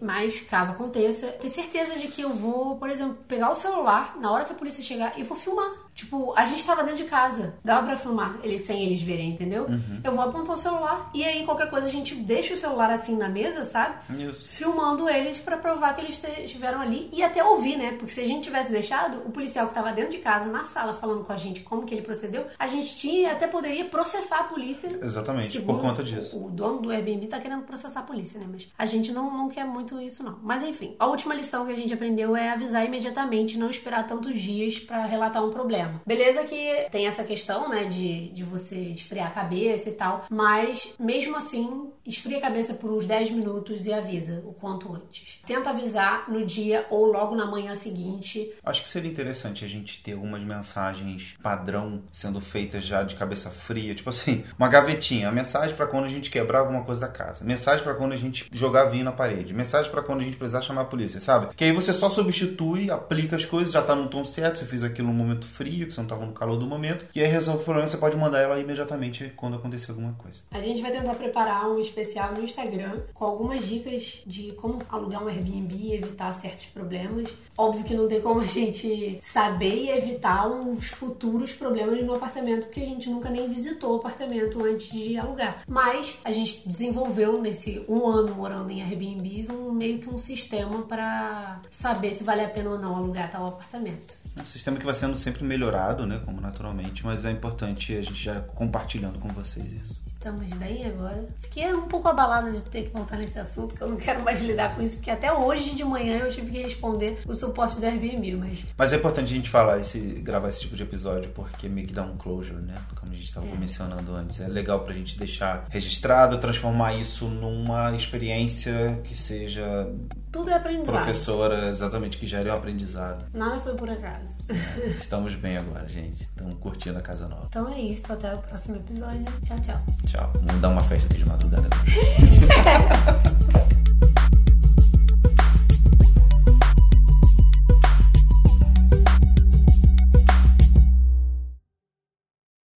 Mas, caso aconteça, ter certeza de que eu vou, por exemplo, pegar o celular na hora que a polícia chegar e vou filmar. Tipo, a gente tava dentro de casa, dava pra filmar eles sem eles verem, entendeu? Eu vou apontar o celular e aí qualquer coisa a gente deixa o celular assim na mesa, sabe? Isso. filmando eles pra provar que eles estiveram ali e até ouvir, né? Porque se a gente tivesse deixado o policial que tava dentro de casa, na sala, falando com a gente como que ele procedeu, a gente tinha até poderia processar a polícia. Exatamente, por conta disso. O, o dono do Airbnb tá querendo processar a polícia, né? Mas a gente não, não quer muito isso, não. Mas enfim, a última lição que a gente aprendeu é avisar imediatamente, não esperar tantos dias pra relatar um problema. Beleza que tem essa questão, né, de, de você esfriar a cabeça e tal, mas mesmo assim, esfria a cabeça por uns 10 minutos e avisa o quanto antes. Tenta avisar no dia ou logo na manhã seguinte. Acho que seria interessante a gente ter algumas mensagens padrão sendo feitas já de cabeça fria, tipo assim, uma gavetinha, a mensagem pra quando a gente quebrar alguma coisa da casa, mensagem pra quando a gente jogar vinho na parede, mensagem pra quando a gente precisar chamar a polícia, sabe? Que aí você só substitui, aplica as coisas, já tá no tom certo, você fez aquilo no momento frio que você não estava no calor do momento. E aí resolve o problema, você pode mandar ela imediatamente quando acontecer alguma coisa. A gente vai tentar preparar um especial no Instagram com algumas dicas de como alugar um Airbnb e evitar certos problemas. Óbvio que não tem como a gente saber e evitar uns futuros problemas no apartamento, porque a gente nunca nem visitou o apartamento antes de alugar. Mas a gente desenvolveu nesse um ano morando em Airbnbs um meio que um sistema para saber se vale a pena ou não alugar tal apartamento. É um sistema que vai sendo sempre melhorado, né? Como naturalmente, mas é importante a gente já compartilhando com vocês isso. Estamos bem agora. Fiquei um pouco abalada de ter que voltar nesse assunto, que eu não quero mais lidar com isso, porque até hoje de manhã eu tive que responder o suporte do Airbnb, mas... Mas é importante a gente falar, esse, gravar esse tipo de episódio, porque meio que dá um closure, né? Como a gente estava é. mencionando antes. É legal pra gente deixar registrado, transformar isso numa experiência que seja tudo é aprendizado. Professora, exatamente, que gere o aprendizado. Nada foi por acaso. É, <laughs> estamos bem agora, gente. Estamos curtindo a casa nova. Então é isso. Até o próximo episódio. Tchau, tchau. Tchau. Vamos dar uma festa de madrugada. <laughs>